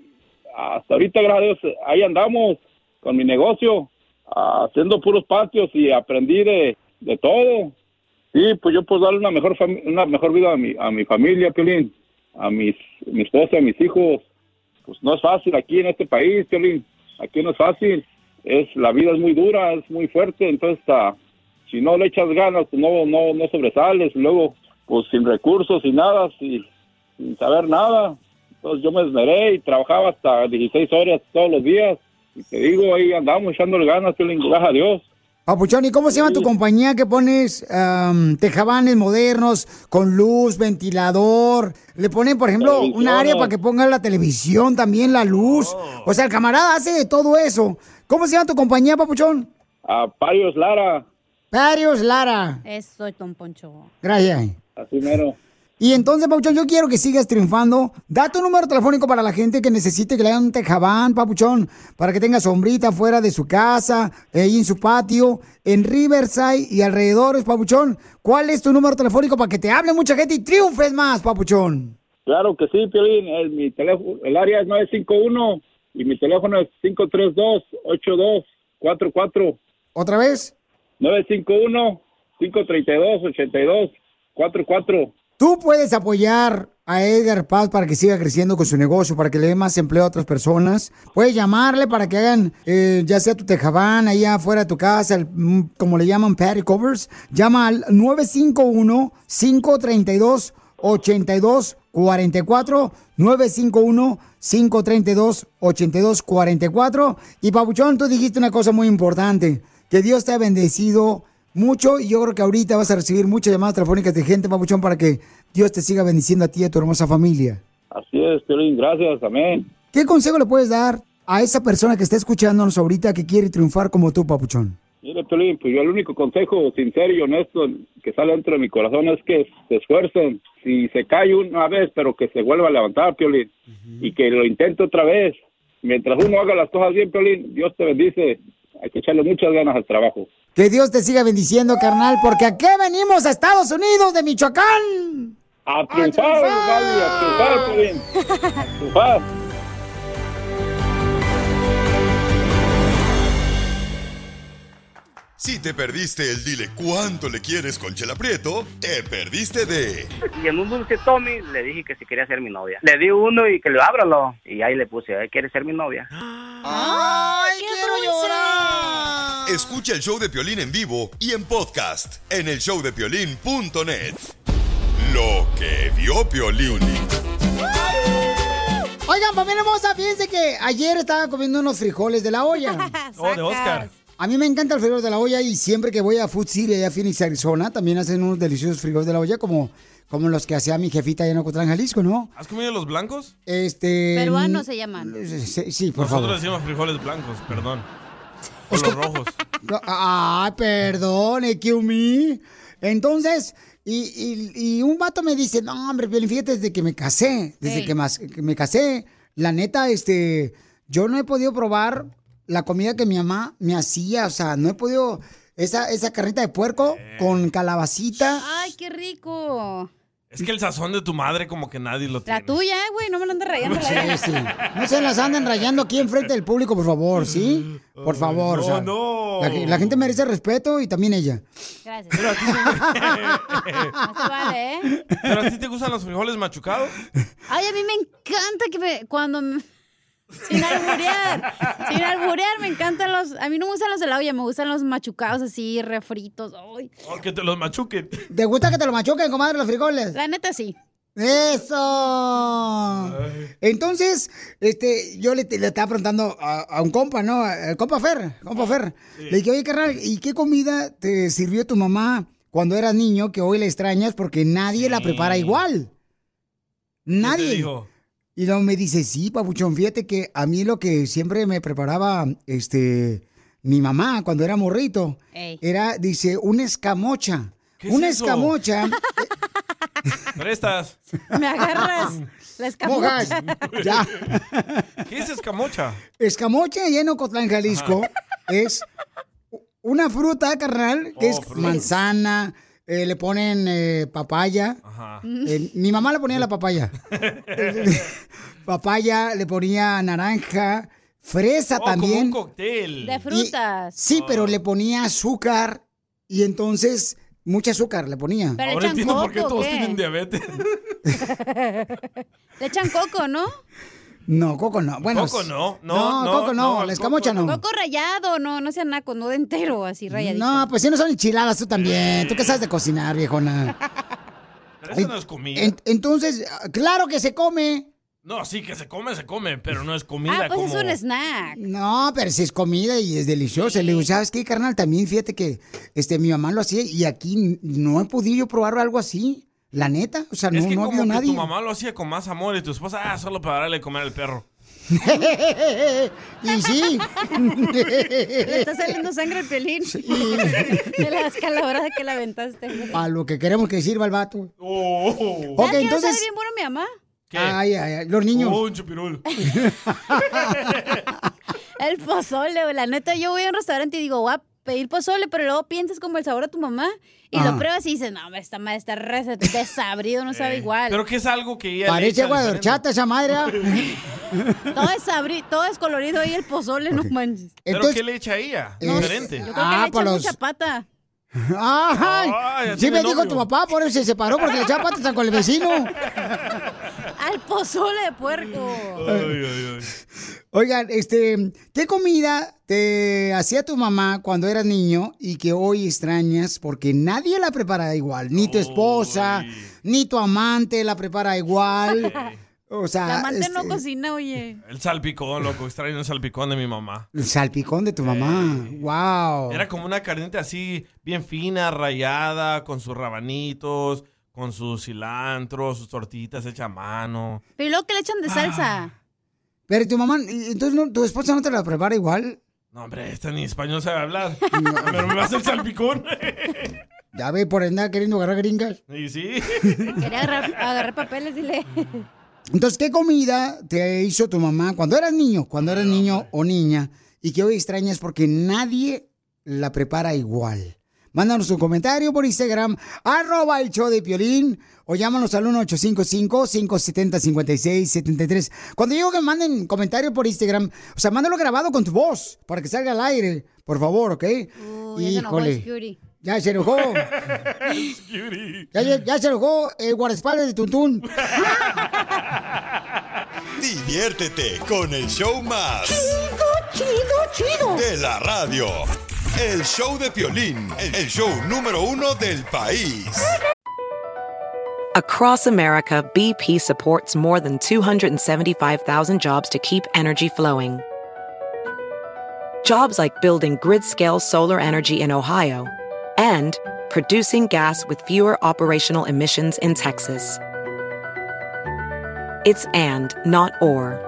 hasta ahorita, gracias a Dios, ahí andamos con mi negocio, haciendo puros patios y aprendí de, todo. Sí, pues yo puedo darle una mejor una mejor vida a mi, a mi familia, Piolín, a mis, mi esposa, a mis hijos. Pues no es fácil aquí en este país, Piolín. Aquí no es fácil. Es, la vida es muy dura, es muy fuerte, entonces ah, si no le echas ganas, pues no, no, no sobresales. Luego, pues sin recursos, sin nada, sin, saber nada. Entonces yo me esmeré y trabajaba hasta 16 horas todos los días. Y te digo, ahí andamos echándole ganas, Piolín, gracias a Dios. Papuchón, ¿y cómo se llama tu compañía que pones am, tejabanes modernos con luz, ventilador? Le ponen, por ejemplo, un área para que ponga la televisión, también la luz. O sea, el camarada hace de todo eso. ¿Cómo se llama tu compañía, Papuchón? A Parios Lara, Parios Lara. Eso, Don Poncho. Gracias. así mero. Y entonces, Papuchón, yo quiero que sigas triunfando. Da tu número telefónico para la gente que necesite que le hagan un tejabán, Papuchón, para que tenga sombrita fuera de su casa, ahí en su patio, en Riverside y alrededores, Papuchón. ¿Cuál es tu número telefónico para que te hable mucha gente y triunfes más, Papuchón? Claro que sí, Piolín. El, mi teléfono, el área es Y mi teléfono es 532-8244. ¿Otra vez? 951-532-8244. Tú puedes apoyar a Edgar Paz para que siga creciendo con su negocio, para que le dé más empleo a otras personas. Puedes llamarle para que hagan, eh, ya sea tu tejabán, allá afuera de tu casa, mm, como le llaman, patty covers. Llama al 951-532-8244. 951-532-8244. Y Pabuchón, tú dijiste una cosa muy importante, que Dios te ha bendecido mucho y yo creo que ahorita vas a recibir muchas llamadas telefónicas de gente, Pabuchón, para que Dios te siga bendiciendo a ti y a tu hermosa familia. Así es, Piolín, gracias, amén. ¿Qué consejo le puedes dar a esa persona que está escuchándonos ahorita que quiere triunfar como tú, Papuchón? Mire, Piolín, pues yo el único consejo sincero y honesto que sale dentro de mi corazón es que se esfuercen. Si se cae una vez, pero que se vuelva a levantar, Piolín, y que lo intente otra vez. Mientras uno haga las cosas bien, Piolín, Dios te bendice. Hay que echarle muchas ganas al trabajo. Que Dios te siga bendiciendo, carnal, porque aquí venimos a Estados Unidos de Michoacán. A triunfar, a triunfar. A triunfar. Si te perdiste el dile cuánto le quieres con Chela Prieto, te perdiste de Y en un dulce Tommy le dije que si quería ser mi novia. Le di uno y que le ábralo. Y ahí le puse, "Ay, ¿quieres ser mi novia? ¡Ay, quiero llorar! Escucha el show de Piolín en vivo y en podcast en el showdepiolín.net. Lo que vio Piolín. Oigan, familia hermosa, fíjense que ayer estaba comiendo unos frijoles de la olla. Oh, de Oscar. A mí me encanta el frijol de la olla y siempre que voy a Food City, allá a Phoenix, Arizona, también hacen unos deliciosos frijoles de la olla como, como los que hacía mi jefita allá en Ocotlán, Jalisco, ¿no? ¿Has comido los blancos? Este... Peruanos se llaman. Sí, sí, por Nosotros favor. decimos frijoles blancos, perdón. O los rojos. No, Ah, perdón, excuse me. Entonces, y, y- y un vato me dice, no, hombre, fíjate, desde que me casé, desde que, mas- que me casé, la neta, este, yo no he podido probar la comida que mi mamá me hacía, o sea, no he podido, esa, esa carnita de puerco con calabacita. Ay, qué rico. Es que el sazón de tu madre como que nadie lo tiene. La tuya, eh, güey, no me lo andes rayando. Sí, la sí. No se las anden rayando aquí enfrente del público, por favor, ¿sí? Por favor. o sea, no. La, la gente merece respeto y también ella. Gracias. No se vale, ¿eh? ¿Pero a ti te gustan los frijoles machucados? Ay, a mí me encanta que me, cuando... me- Sin alburear, sin alburear, me encantan los... A mí no me gustan los de la olla, me gustan los machucados así, refritos. Ay, O que te los machuquen. ¿Te gusta que te lo machuquen, comadre, los frijoles? la neta sí. ¡Eso! Entonces, este, yo le, le estaba preguntando a, a un compa, ¿no? El compa Fer, compa Fer. Le dije, oye, carnal, ¿y qué comida te sirvió tu mamá cuando eras niño que hoy la extrañas porque nadie la prepara igual? Nadie. dijo? Y luego me dice, sí, papuchón, fíjate que a mí lo que siempre me preparaba, este, mi mamá cuando era morrito, Ey. era, dice, una escamocha. ¿Qué es una eso? escamocha. Prestas. Me agarras la Mojas. escamocha. Ya. ¿Qué es escamocha? Escamocha allá en Ocotlán, Jalisco, es una fruta, carnal, que Oh, es fruta. manzana, eh, le ponen eh, papaya. Ajá. Eh, mi mamá le ponía la papaya. papaya, le ponía naranja, fresa Oh, también. como un cóctel. De frutas. Sí, pero le ponía azúcar y entonces mucha azúcar le ponía. Pero Ahora echan entiendo por qué coco, todos ¿qué? tienen diabetes. Le echan coco, ¿no? No, coco no. Bueno, Coco no, no, no, no, coco no, no, la escamocha no. Coco rayado, no, no sean nacos, no de entero, así rayadito. No, pues si no son enchiladas tú también. ¿Tú qué sabes de cocinar, viejona? Pero eso no es comida. En- entonces, claro que se come. No, sí, que se come, se come, pero no es comida Ah, pues como... es un snack. No, pero si es comida y es deliciosa. Le digo, ¿sabes qué, carnal? También fíjate que este, mi mamá lo hacía y aquí no he podido yo probar algo así. La neta, o sea, no, es que no como habido que nadie. tu mamá lo hacía con más amor y tu esposa, ah, solo para darle comer al perro. y sí. Le está saliendo sangre al pelín. De la escalabrada que la aventaste. A lo que queremos que sirva el vato. Oh. Ok, ¿Sabes qué no entonces. bien bueno mi mamá? Ay, ay, ay, los niños. Oh, un chupirul. El pozole. La neta, yo voy a un restaurante y digo, a pedir pozole, pero luego piensas como el sabor de tu mamá y Ajá. lo pruebas y dices, no, hombre, esta madre está re desabrido, no sabe igual. Pero que es algo que ella le Parece echa agua de horchata esa madre. ¿ah? Todo es sabri, todo es colorido ahí el pozole, no manches. ¿Pero qué le echa ella? Eh, Diferente. Yo creo que le para los- mucha pata. Ay, Ah, sí me dijo novio. tu papá, por eso se separó, porque le echaba patas con el vecino. Al pozole de puerco. Oigan, este, ¿qué comida te hacía tu mamá cuando eras niño y que hoy extrañas porque nadie la prepara igual? Ni tu esposa, ni tu amante la prepara igual. O sea, La amante no este, cocina, oye. El salpicón, loco. Extraño el salpicón de mi mamá. el salpicón de tu mamá. Wow. Era como una carnita así, bien fina, rayada, con sus rabanitos, con su cilantro, sus tortitas hechas a mano. Pero ¿y luego que le Ah. echan de salsa. Pero tu mamá, ¿y entonces no- tu esposa no te la prepara igual. No, hombre, esta ni español sabe hablar. Pero me va a hacer salpicón. Ya ve por andar queriendo agarrar gringas. Y sí. Quería agarrar, agarrar papeles, dile. Entonces, ¿qué comida te hizo tu mamá cuando eras niño, cuando eras niño o niña, y que hoy extrañas porque nadie la prepara igual? Mándanos un comentario por Instagram, arroba el show de Piolín, o llámanos al 1-855-570-5673. Cuando digo que manden comentario por Instagram, o sea, mándalo grabado con tu voz, para que salga al aire, por favor, ¿ok? Uy, ya se enojó el Scooty. Ya se enojó. Ya, ya- ya se enojó el guardaespaldas de Tuntún. Diviértete con el show más. Chido, chido, De la radio. El show de el show número uno del país. Across America, BP supports more than 275,000 jobs to keep energy flowing. Jobs like building grid scale solar energy in Ohio and producing gas with fewer operational emissions in Texas. It's and, not or.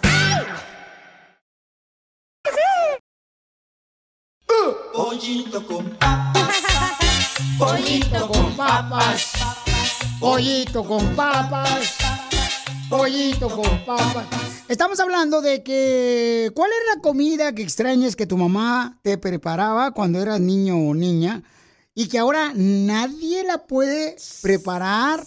Pollito con papas. Pollito con papas. Pollito con papas. Pollito con papas. Estamos hablando de que. ¿Cuál era la comida que extrañas que tu mamá te preparaba cuando eras niño o niña? Y que ahora nadie la puede preparar.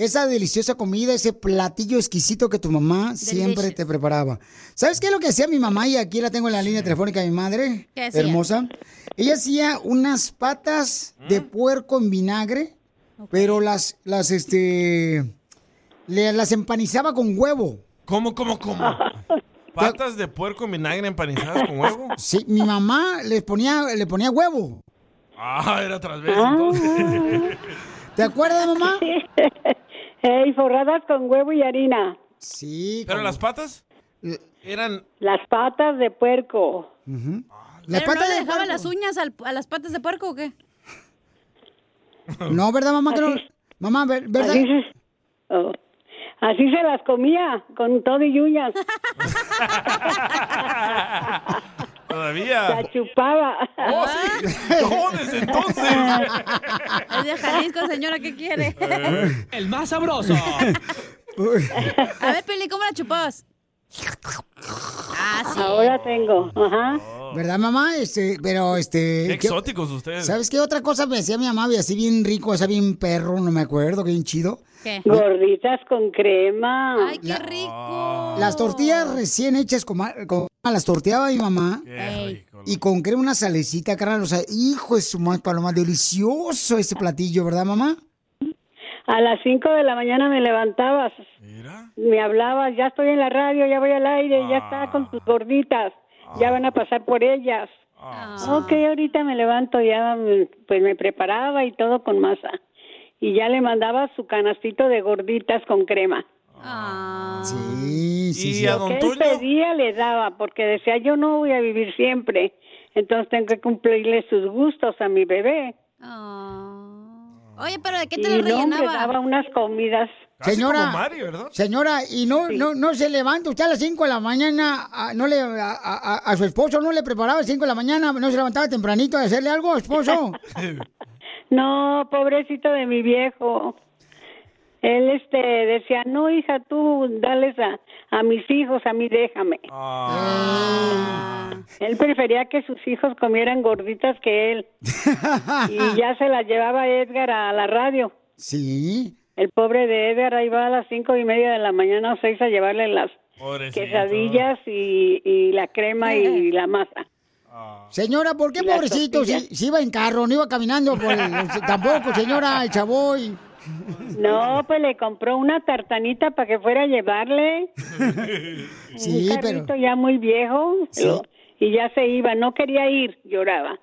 Esa deliciosa comida, ese platillo exquisito que tu mamá siempre te preparaba. ¿Sabes qué es lo que hacía mi mamá? Y aquí la tengo en la línea telefónica de mi madre. ¿Qué hacía? Hermosa. Ella hacía unas patas de puerco en vinagre, pero las, las, este, le- las empanizaba con huevo. ¿Cómo, cómo, cómo? ¿Patas de puerco en vinagre empanizadas con huevo? Sí, mi mamá les ponía, le ponía huevo. Ah, era tras vez entonces. ¿Te acuerdas, mamá? Ey, forradas con huevo y harina. Sí. ¿Pero las patas? Eran... Las patas de puerco. Las ¿Pero patas no le de dejaba puerco. las uñas al- a las patas de puerco o qué? No, ¿verdad, mamá? Que no? Mamá, ver- ¿verdad? Así se, oh, así se las comía, con todo y uñas. Todavía. La chupaba. Oh, sí. No, desde entonces. Es de Jalisco, señora, ¿qué quiere? El más sabroso. A ver, Pili, ¿cómo la chupabas? Ah, sí. Ahora tengo, ajá. ¿Verdad, mamá? Este, pero este. Qué ¿qué- exóticos ustedes. ¿Sabes qué otra cosa me decía mi mamá? Y así bien rico, así bien perro, no me acuerdo, bien chido. ¿Qué? Gorditas con crema. Ay, qué rico. Las tortillas recién hechas con, con- las torteaba mi mamá. Ey. Y con crema una salecita, carnal. O sea, hijo de su madre, paloma, delicioso ese platillo, ¿verdad, mamá? A las 5 de la mañana me levantabas. Me hablabas, ya estoy en la radio, ya voy al aire, ya está con tus gorditas. Ya van a pasar por ellas. Ok, ahorita me levanto, ya pues me preparaba y todo con masa. Y ya le mandaba su canastito de gorditas con crema. Sí, sí, ¿Y sí. a don que él Toño? pedía le daba, porque decía, yo no voy a vivir siempre. entonces tengo que cumplirle sus gustos a mi bebé. Oye, pero ¿de qué Y te lo no, hombre, rellenaba? daba unas comidas. Señora, señora, y no, no, no se levanta usted a las 5 de la mañana, a, no le, a, a- a su esposo no le preparaba a las 5 de la mañana, no se levantaba tempranito a hacerle algo, esposo. No, pobrecito de mi viejo. Él este decía, no hija, tú dales a, a mis hijos, a mí déjame. Él prefería que sus hijos comieran gorditas que él. y ya se las llevaba Edgar a la radio. Sí. El pobre de Edgar ahí va a las cinco y media de la mañana o seis a llevarle las Pobrecito. quesadillas y, y la crema y la masa. Señora, ¿por qué pobrecito? Si, si iba en carro, no iba caminando por el- tampoco, señora, el chavoy. No, pues le compró una tartanita para que fuera a llevarle. Sí, un pero- carrito ya muy viejo Sí. y ya se iba, no quería ir, lloraba.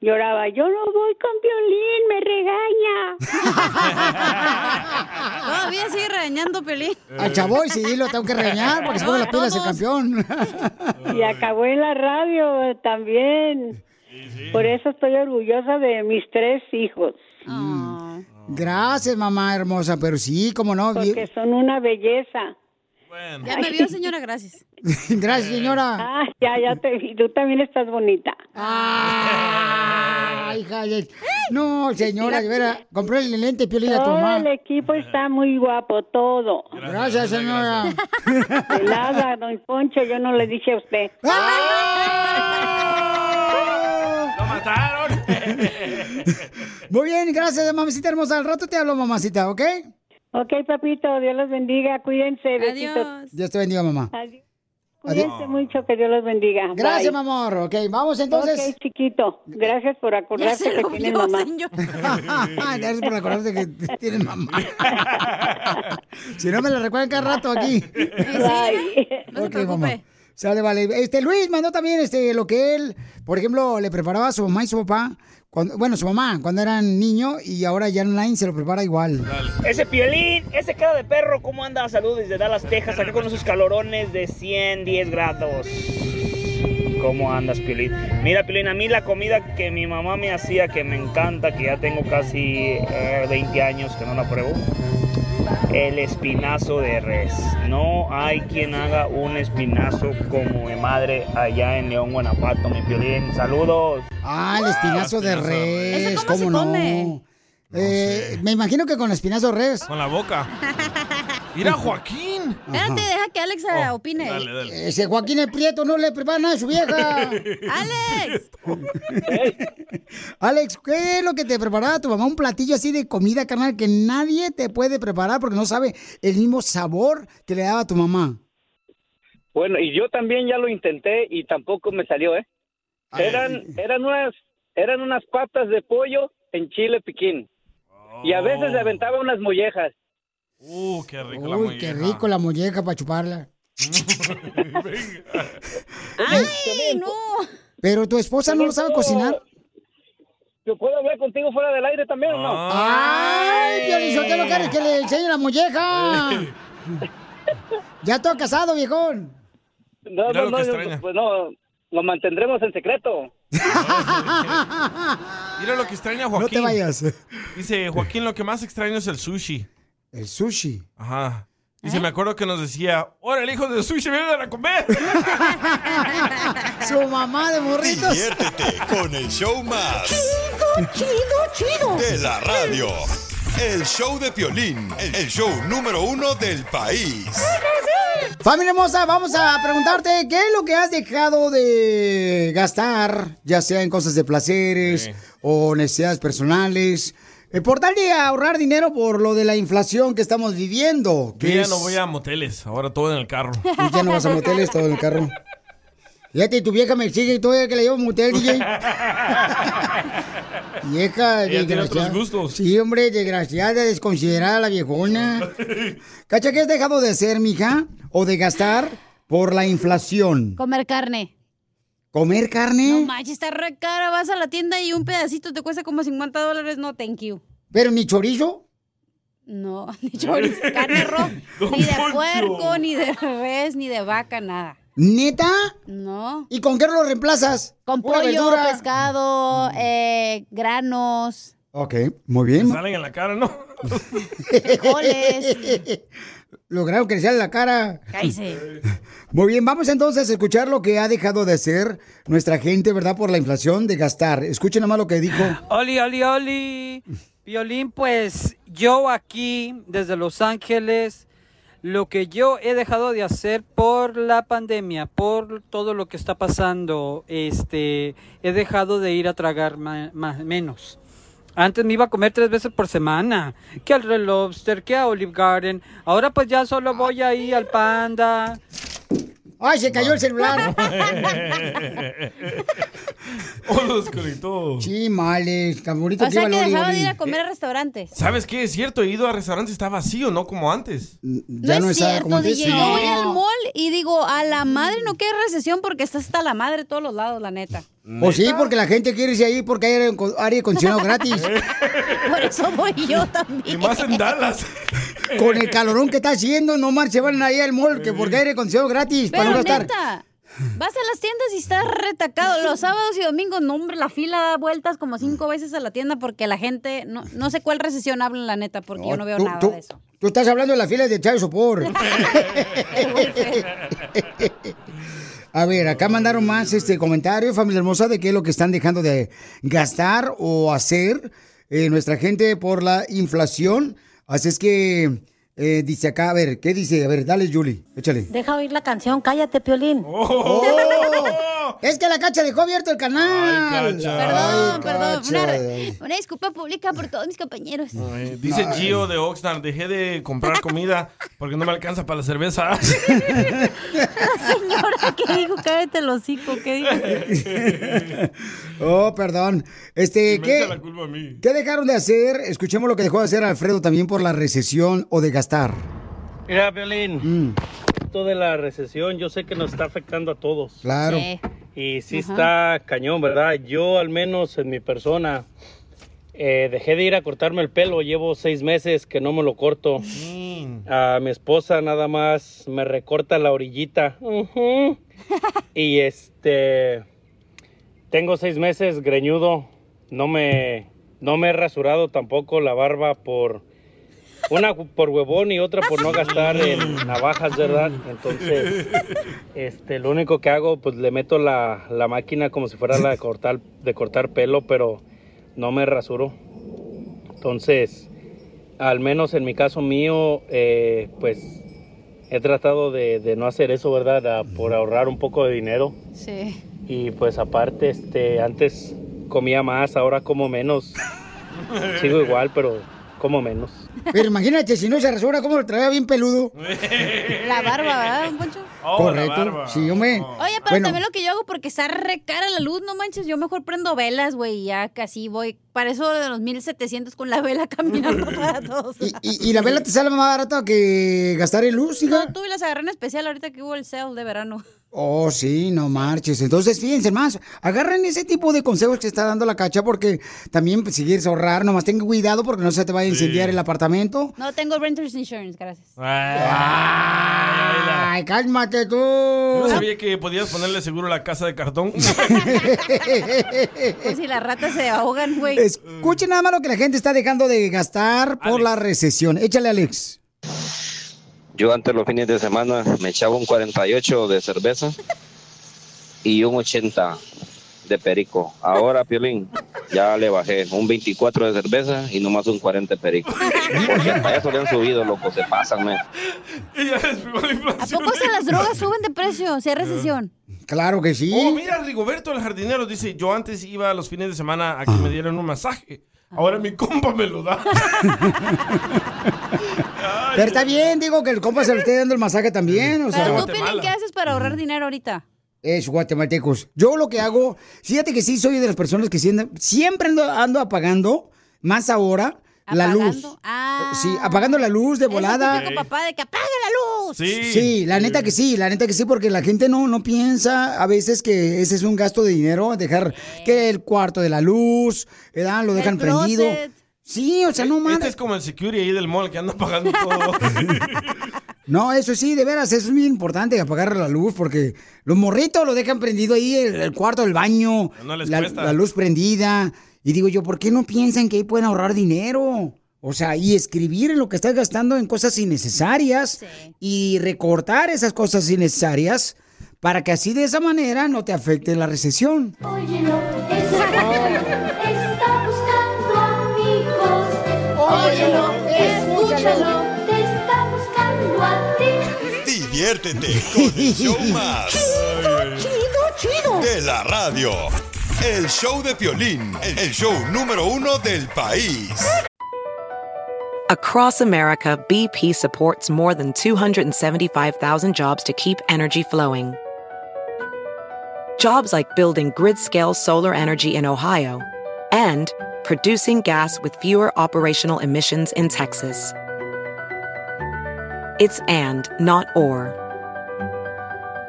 Lloraba, yo no voy con violín, me regaña. Todavía sigue regañando Pelín. Al chavoy sí lo tengo que regañar porque se pone las pilas el campeón. Y acabó en la radio también. Por eso estoy orgullosa de mis tres hijos, Gracias, mamá hermosa, pero sí, como no. porque son una belleza. Ya me vio, señora, gracias. Gracias, señora. Ah, ya, ya te vi. Tú también estás bonita. Ay, hija de- No, señora, de veras, compré el lente piolín a tu Todo mamá. el equipo está muy guapo, todo. Gracias, señora. De nada, don Poncho, yo no le dije a usted. ¡Lo mataron! Muy bien, gracias, mamacita hermosa. Al rato te hablo, mamacita, ¿ok? Ok, papito, Dios los bendiga, cuídense, besitos. Dios te bendiga, mamá. Adiós. Cuídense mucho, que Dios los bendiga. Gracias, mi amor. Ok, vamos entonces. Ok, chiquito, gracias por acordarse que tiene mamá. Gracias por acordarte que tienes mamá. si no me la recuerdan cada rato aquí. No se mamá. Sale, vale. Este Luis mandó también este lo que él, por ejemplo, le preparaba a su mamá y su papá, cuando, bueno, su mamá cuando eran niño y ahora ya online se lo prepara igual. Ese piolín, ese cara de perro, ¿cómo anda? Saludos desde Dallas, Texas, acá con esos calorones de 110 grados. ¿Cómo andas, Piolín? Mira, Piolín, a mí la comida que mi mamá me hacía, que me encanta, que ya tengo casi eh, 20 años que no la pruebo, el espinazo de res. No hay quien haga un espinazo como mi madre allá en León, Guanajuato, mi Piolín. Saludos. Ah, el espinazo de res, ¿Ese cómo ¿cómo, se no? come? Eh, Me imagino que con espinazo de res. Con la boca. Mira, Joaquín. Espérate, deja que Alex eh, opine. Dale, dale. Ese Joaquín el Prieto no le prepara nada a su vieja. ¡Alex! Alex, ¿qué es lo que te preparaba tu mamá? Un platillo así de comida, carnal, que nadie te puede preparar porque no sabe el mismo sabor que le daba tu mamá. Bueno, y yo también ya lo intenté y tampoco me salió, ¿eh? Eran, eran unas, eran unas patas de pollo en chile piquín. Y a veces le aventaba unas mollejas. Uh, qué rico la Uy, qué rico la molleja para chuparla. ¡Ay, no! Pero tu esposa no lo sabe cocinar. ¿Yo puedo hablar contigo fuera del aire también o no? ¡Ay, Piolizotelo, quieres que le enseñe la molleja? ya estoy casado, viejón. No, Mira no, no, yo- pues no, lo mantendremos en secreto. Mira lo que extraña Joaquín. No te vayas. Dice, Joaquín, lo que más extraño es el sushi. El sushi. Ajá. Dice, me acuerdo que nos decía, ¡Ahora el hijo de sushi, vienen a comer! Su mamá de morritos. Diviértete con el show más Chido, chido, chido. de la radio. El show de Piolín, el show número uno del país. Familia hermosa, vamos a preguntarte qué es lo que has dejado de gastar, ya sea en cosas de placeres o necesidades personales, eh, por tal de ahorrar dinero por lo de la inflación que estamos viviendo. Yo que ya es- no voy a moteles, ahora todo en el carro. Tú ya no vas a moteles, todo en el carro. Fíjate, tu vieja me sigue y todavía que le llevo a motel, DJ. Vieja, Ella tiene otros gustos. Sí, hombre, desgraciada, desconsiderada la viejona. ¿Cacha qué has dejado de hacer, mija? ¿O de gastar por la inflación? Comer carne. ¿Comer carne? No manches, está re cara. Vas a la tienda y un pedacito te cuesta como 50 dólares. No, thank you. ¿Pero ni chorizo? No, ni chorizo, carne roja. Ni de puerco, ni de res, ni de vaca, nada. ¿Neta? No. ¿Y con qué lo reemplazas? Con ¿Pura pollo, verdura? pescado, eh, granos, Ok, muy bien. Salen en la cara, ¿no? frijoles. Lograron crecer la cara. Cállese. Muy bien, vamos entonces a escuchar lo que ha dejado de hacer nuestra gente, ¿verdad? Por la inflación de gastar. Escuchen nomás lo que dijo. Oli, oli, oli. Violín, pues yo aquí, desde Los Ángeles, lo que yo he dejado de hacer por la pandemia, por todo lo que está pasando, este, he dejado de ir a tragar ma- menos. Antes me iba a comer tres veces por semana, que al Red Lobster, que a Olive Garden. Ahora pues ya solo voy ahí al Panda. ¡Ay, se cayó el celular! oh, lo desconectó. Sí, males, tan bonito O que sea que dejaba de ir a comer a restaurantes. ¿Sabes qué? Es cierto, he ido a restaurantes está vacío, no como antes. No, es cierto, DJ. Yo voy al mall y digo, a la madre no queda recesión porque está hasta la madre de todos los lados, la neta. Pues sí, porque la gente quiere irse ahí porque hay aire acondicionado gratis. Eso voy yo también. Y más en Dallas. Con el calorón que está haciendo, no marche, van ahí al mall que porque hay aire acondicionado gratis para no gastar. neta, vas a las tiendas y está retacado. Los sábados y domingos, no, hombre, la fila da vueltas como cinco veces a la tienda porque la gente, no, no sé cuál recesión hablan, la neta, porque yo no veo tú, nada tú- de eso. Tú estás hablando de las filas de Chávez Sopor. A ver, acá mandaron más este comentario, familia hermosa, de qué es lo que están dejando de gastar o hacer eh, nuestra gente por la inflación. Así es que eh, dice acá, a ver, ¿qué dice? A ver, dale, Julie, échale. Deja oír la canción, cállate, Piolín. ¡Oh! Es que la cacha dejó abierto el canal. Perdón, Ay, perdón. Cacha. Una, una disculpa pública por todos mis compañeros. Dice Gio de Oxnard, dejé de comprar comida porque no me alcanza para la cerveza. Señora, ¿qué dijo? Cállate el hocico, ¿qué dijo? Oh, perdón. Este, Me echa ¿qué, la culpa a mí. ¿qué dejaron de hacer? Escuchemos lo que dejó de hacer Alfredo también por la recesión o de gastar. Mira, Violín, esto de la recesión yo sé que nos está afectando a todos. Claro. Sí. Y sí Ajá. está cañón, ¿verdad? Yo al menos en mi persona eh, dejé de ir a cortarme el pelo, llevo seis meses que no me lo corto. A mi esposa nada más me recorta la orillita. Y este, tengo seis meses greñudo, no me, no me he rasurado tampoco la barba por... Una por huevón y otra por no gastar en navajas, ¿verdad? Entonces, este, lo único que hago, pues le meto la, la máquina como si fuera la de cortar, de cortar pelo, pero no me rasuro. Entonces, al menos en mi caso mío, eh, pues he tratado de, de no hacer eso, ¿verdad? A- por ahorrar un poco de dinero. Sí. Y pues aparte, este, antes comía más, ahora como menos. Sigo igual, pero como menos. Pero imagínate, si no se rasura, ¿cómo lo traía bien peludo? La barba, ¿verdad, don Poncho? Correcto. Sí, hombre. Oye, pero Bueno, también lo que yo hago porque está re cara la luz, no manches, yo mejor prendo velas, güey, y ya casi voy. Para eso de los 1700 con la vela caminando para todos. ¿Y, y la vela te sale más barata que gastar en luz, hija? No, tuve las agarré en especial ahorita que hubo el sale de verano. Oh, sí, no marches. Entonces, fíjense más, agarren ese tipo de consejos que está dando la cacha porque también pues, si quieres ahorrar, nomás ten cuidado porque no se te vaya a incendiar el apartamento. No tengo renter's insurance, gracias. Ay, cálmate tú. Yo no sabía que podías ponerle seguro a la casa de cartón. Pues si las ratas se ahogan, güey. Escuchen nada más lo que la gente está dejando de gastar por la recesión. Échale, Alex. Yo antes los fines de semana me echaba un 48 de cerveza y un 80 de perico. Ahora, Piolín, ya le bajé un 24 de cerveza y nomás un 40 de perico. Porque hasta eso le han subido, loco, se pasan, man. ¿A poco se las drogas suben de precio si hay recesión? Claro que sí. Oh, mira, Rigoberto el jardinero dice, yo antes iba los fines de semana a que me dieran un masaje. Ahora mi compa me lo da. Pero está bien, digo que el compa se le esté dando el masaje también. O sea, Pero tú, Piolín, ¿qué haces para ahorrar dinero ahorita? Es guatemaltecos. Yo lo que hago, fíjate que sí soy de las personas que siempre, siempre ando, ando apagando, más ahora, la luz. Sí, apagando la luz de volada. Ah. Típico papá de que apague la luz. Sí. la neta que sí, la neta que sí, porque la gente no, no piensa a veces que ese es un gasto de dinero, dejar que el cuarto de la luz, ¿verdad? Lo dejan prendido. Sí, o sea, no Este mames. es como el security ahí del mall que anda pagando todo. No, eso sí, de veras, eso es muy importante, apagar la luz, porque los morritos lo dejan prendido ahí, el, el cuarto del baño, No les la, cuesta. la luz prendida. Y digo yo, ¿por qué no piensan que ahí pueden ahorrar dinero? O sea, y escribir en lo que estás gastando en cosas innecesarias y recortar esas cosas innecesarias para que así de esa manera no te afecte la recesión. Está buscando amigos. Óyelo, escúchalo, te está buscando a ti. Diviértete con el show más. Chido, chido. De la radio. El show de Piolín, el show número uno del país. Across America, BP supports more than 275,000 jobs to keep energy flowing. Jobs like building grid scale solar energy in Ohio and producing gas with fewer operational emissions in Texas. It's and, not or.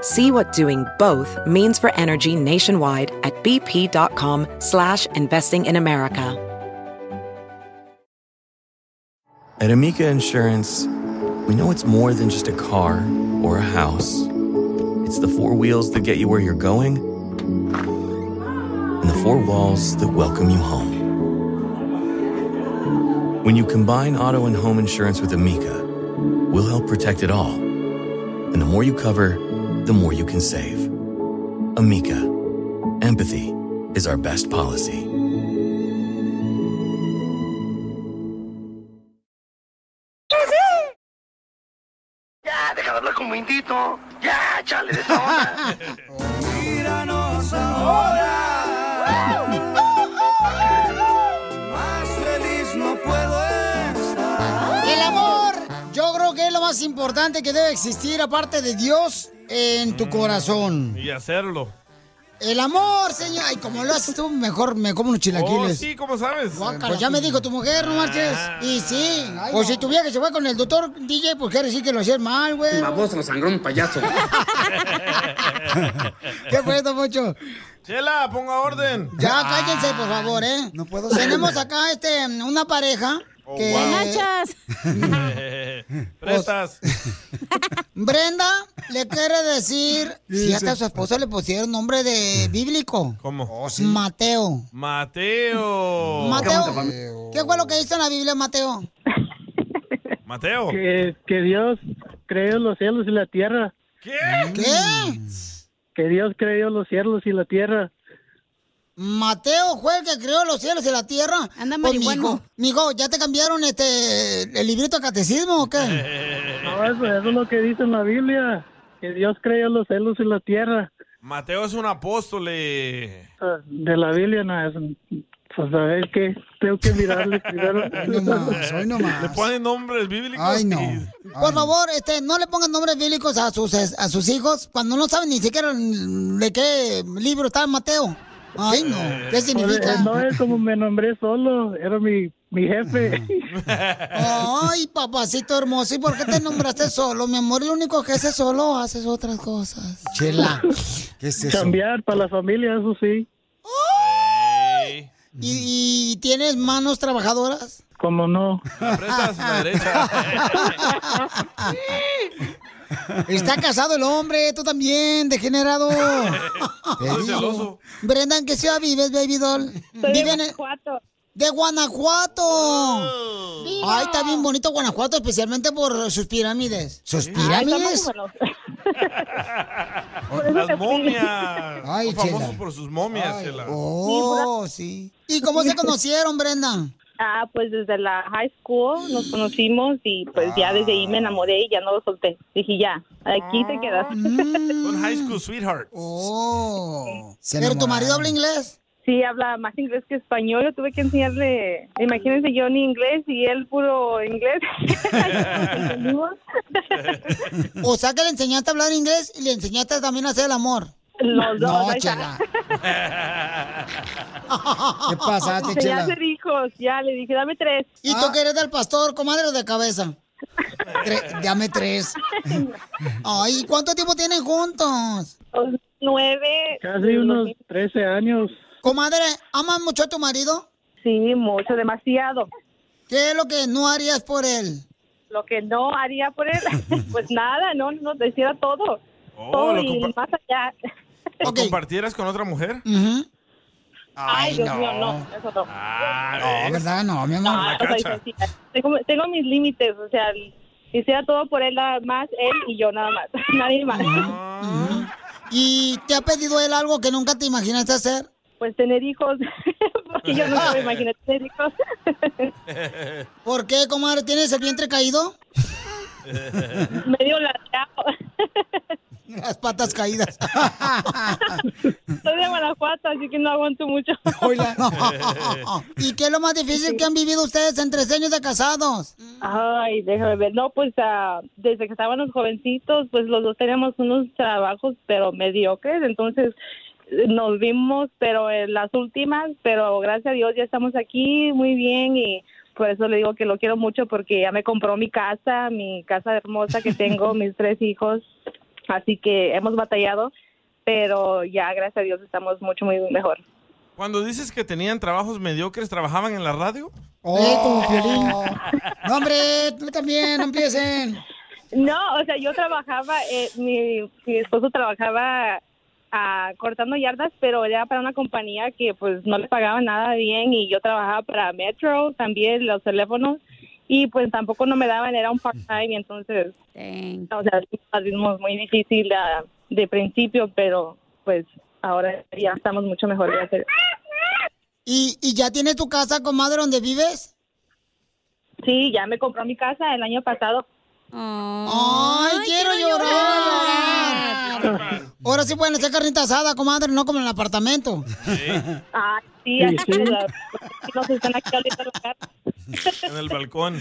See what doing both means for energy nationwide at bp.com slash investing in America. At Amica Insurance, we know it's more than just a car or a house. It's the four wheels that get you where you're going and the four walls that welcome you home. When you combine auto and home insurance with Amica, we'll help protect it all. And the more you cover, the more you can save. Amica, empathy is our best policy. Ya, deja de hablar como indito. Ya, chale de más importante que debe existir aparte de Dios en tu corazón. Y hacerlo. El amor, señor. Ay, como lo haces tú, mejor me como unos Oh, chilaquiles. sí, ¿cómo sabes? Pues ya me dijo tu mujer, no marches. Y sí. Pues si tu vieja se fue con el doctor DJ, pues quiere decir que lo hacías mal, güey. Baboso, sangrón, payaso. ¿Qué fue esto, Pocho? Chela, ponga orden. Ya, cállense, por favor, ¿eh? No puedo Tenemos acá, este, una pareja Oh, que... wow. Nachas. Prestas. Brenda le quiere decir, fíjate a su esposo le pusieron nombre de bíblico. ¿Cómo? Mateo. Mateo. Mateo. ¿Qué fue lo que hizo en la Biblia, Mateo? Mateo. Que, que Dios creó los cielos y la tierra. ¿Qué? ¿Qué? Que Dios creó los cielos y la tierra. Mateo fue el que creó los cielos y la tierra. Anda Pues, mijo, mijo, ¿ya te cambiaron este el librito de catecismo o qué? No, eso, eso es lo que dice en la Biblia. Que Dios creó los cielos y la tierra. Mateo es un apóstol. eh. Ah, De la Biblia, no es. Pues a ver qué. Tengo que mirarle primero. Le ponen nombres bíblicos. Ay, no. Por favor, este, no le pongan nombres bíblicos a sus, a sus hijos cuando no saben ni siquiera de qué libro está Mateo. Ay, no. ¿Qué significa? Pues, No es como me nombré solo. Era mi, mi jefe. Ay, papacito hermoso, ¿y por qué te nombraste solo? Mi amor, lo único que haces solo, haces otras cosas. Chela, ¿qué es eso? Cambiar para la familia, eso sí. ¿Y, y tienes manos trabajadoras? Como no. La prestas la derecha. Está casado el hombre, tú también, degenerado. Te Soy digo. celoso. Brenda, ¿en qué ciudad vives, baby doll? Soy de Vive el- ¡De Guanajuato! Ay, está bien bonito Guanajuato, especialmente por sus pirámides. ¿Sus pirámides? Las momias. Ay, famosos por sus momias, Chela. Oh, sí. ¿Y cómo se conocieron, Brenda? Ah, pues desde la high school nos conocimos y pues ya desde ahí me enamoré y ya no lo solté. Dije, ya, aquí te quedas. Son high school sweethearts. Oh. ¿Pero tu marido habla inglés? Sí, habla más inglés que español. Yo tuve que enseñarle, imagínense yo ni inglés y él puro inglés. O sea que le enseñaste a hablar inglés y le enseñaste también a hacer el amor. Los dos, No, está. Chela. ¿Qué pasaste, Ya Chela? hacer hijos, ya le dije, dame tres. ¿Y tú que eres del pastor, comadre o de cabeza? Tre- dame tres. Ay, ¿cuánto tiempo tienen juntos? Nueve. Casi unos 13 años. Comadre, ¿amas mucho a tu marido? Sí, mucho, demasiado. ¿Qué es lo que no harías por él? lo que no haría por él, pues nada, no, no, decía todo. Oh, todo y más allá. ¿Lo compartieras con otra mujer? Ay, Dios mío, no, eso no. No, ¿verdad? No, mi amor. No, no sencilla. Tengo, tengo mis límites, o sea, hiciera todo por él nada más, él y yo nada más, nadie más. ¿Y te ha pedido él algo que nunca te imaginaste hacer? Pues tener hijos, porque yo nunca me imaginé tener hijos. ¿Por qué, comadre? ¿Tienes el vientre caído? Medio lateado. Las patas caídas. Soy de Guanajuato, así que no aguanto mucho. ¿Y qué es lo más difícil que han vivido ustedes en tres años de casados? Ay, déjame ver. No, pues ah, desde que estábamos jovencitos, pues los dos teníamos unos trabajos, pero mediocres. Entonces nos vimos, pero en las últimas, pero gracias a Dios ya estamos aquí muy bien y por eso le digo que lo quiero mucho porque ya me compró mi casa, mi casa hermosa que tengo, mis tres hijos. Así que hemos batallado, pero ya gracias a Dios estamos mucho, muy mejor. Cuando dices que tenían trabajos mediocres, ¿trabajaban en la radio? Oh, como Piolín. No, hombre, tú también, no empiecen. No, o sea, yo trabajaba, eh, mi, mi esposo trabajaba ah, cortando yardas, pero era para una compañía que pues no le pagaba nada bien y yo trabajaba para Metro, también los teléfonos y pues tampoco no me daban, era un part-time y entonces, o sea, vimos muy difícil de principio, pero pues ahora ya estamos mucho mejor. gracias. ¿Y, ¿Y ya tienes tu casa, comadre, donde vives? Sí, ya me compró mi casa el año pasado. ¡Ay, quiero, llorar! Ahora sí pueden hacer carnita asada, comadre, no como en el apartamento. Ah, sí, Sí, así sí. que la- nos están aquí ahorita en la casa. En el balcón.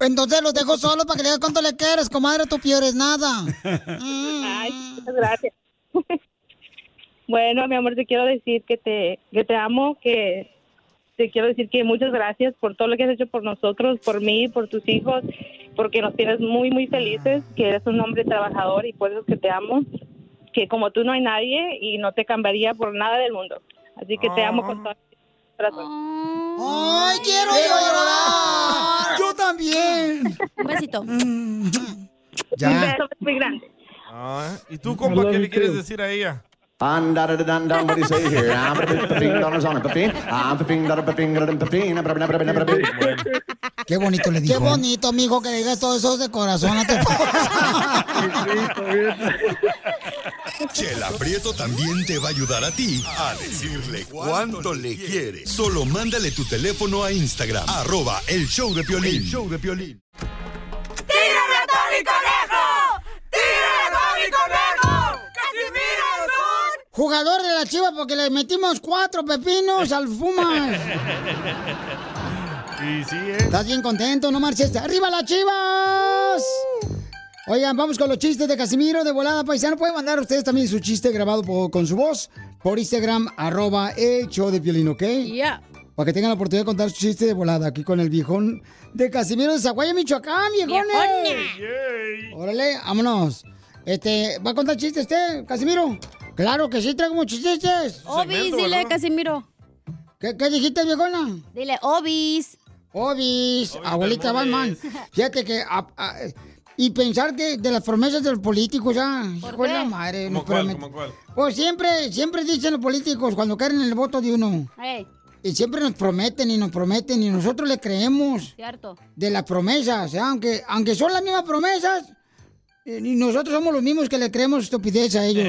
Entonces los dejo solos para que le digas cuánto le quieres, comadre, tú peor es nada. Ay, muchas gracias. bueno, mi amor, te quiero decir que te, que te amo, que te quiero decir que muchas gracias por todo lo que has hecho por nosotros, por mí, por tus hijos, porque nos tienes muy, muy felices, que eres un hombre trabajador y por eso es que te amo, que como tú no hay nadie y no te cambiaría por nada del mundo. Así que te amo con todo mi corazón. ¡Ay, quiero llorar! ¡Yo también! Un besito. Ya. Un beso muy grande. Ah, ¿Y tú, compa, qué le quieres decir a ella? And da da da dan dan. What do you say here? I'm a fifteen dollars on a fifteen. I'm fifteen dollar fifteen dollar fifteen. Qué bonito le dijo. Qué bonito, mijo, que le digas todo eso de corazón a tu Chela Prieto también te va a ayudar a ti a decirle cuánto le quiere. Solo mándale tu teléfono a Instagram, arroba el show de Piolín. El show de Piolín. ¡Tírame a Tony Conejo! Jugador de la chiva porque le metimos cuatro pepinos al Fumas. Y sí, ¿eh? ¿Estás bien contento? No marches. ¡Arriba las chivas! Oigan, vamos con los chistes de Casimiro de volada paisano. Pueden mandar ustedes también su chiste grabado por- con su voz por Instagram, arroba el show de Piolín, ¿ok? Ya. Para que tengan la oportunidad de contar su chiste de volada aquí con el viejón de Casimiro de Zaguaya, Michoacán, viejones. Órale, vámonos. Este, ¿va a contar chistes usted, Casimiro? Claro que sí, traigo muchos chistes. Obis, dile, Casimiro. ¿Qué, qué dijiste, viejona? Dile, Obis. Obis, abuelita Batman. Fíjate que... a- a- y pensar que de las promesas de los políticos, ya, hijo de la madre. ¿Cómo cuál? ¿Cómo cuál? Pues siempre, siempre dicen los políticos cuando quieren el voto de uno. Hey, Y siempre nos prometen y nos prometen y nosotros le creemos cierto. de las promesas, ¿eh? aunque, aunque son las mismas promesas, eh, y nosotros somos los mismos que le creemos estupidez a ellos.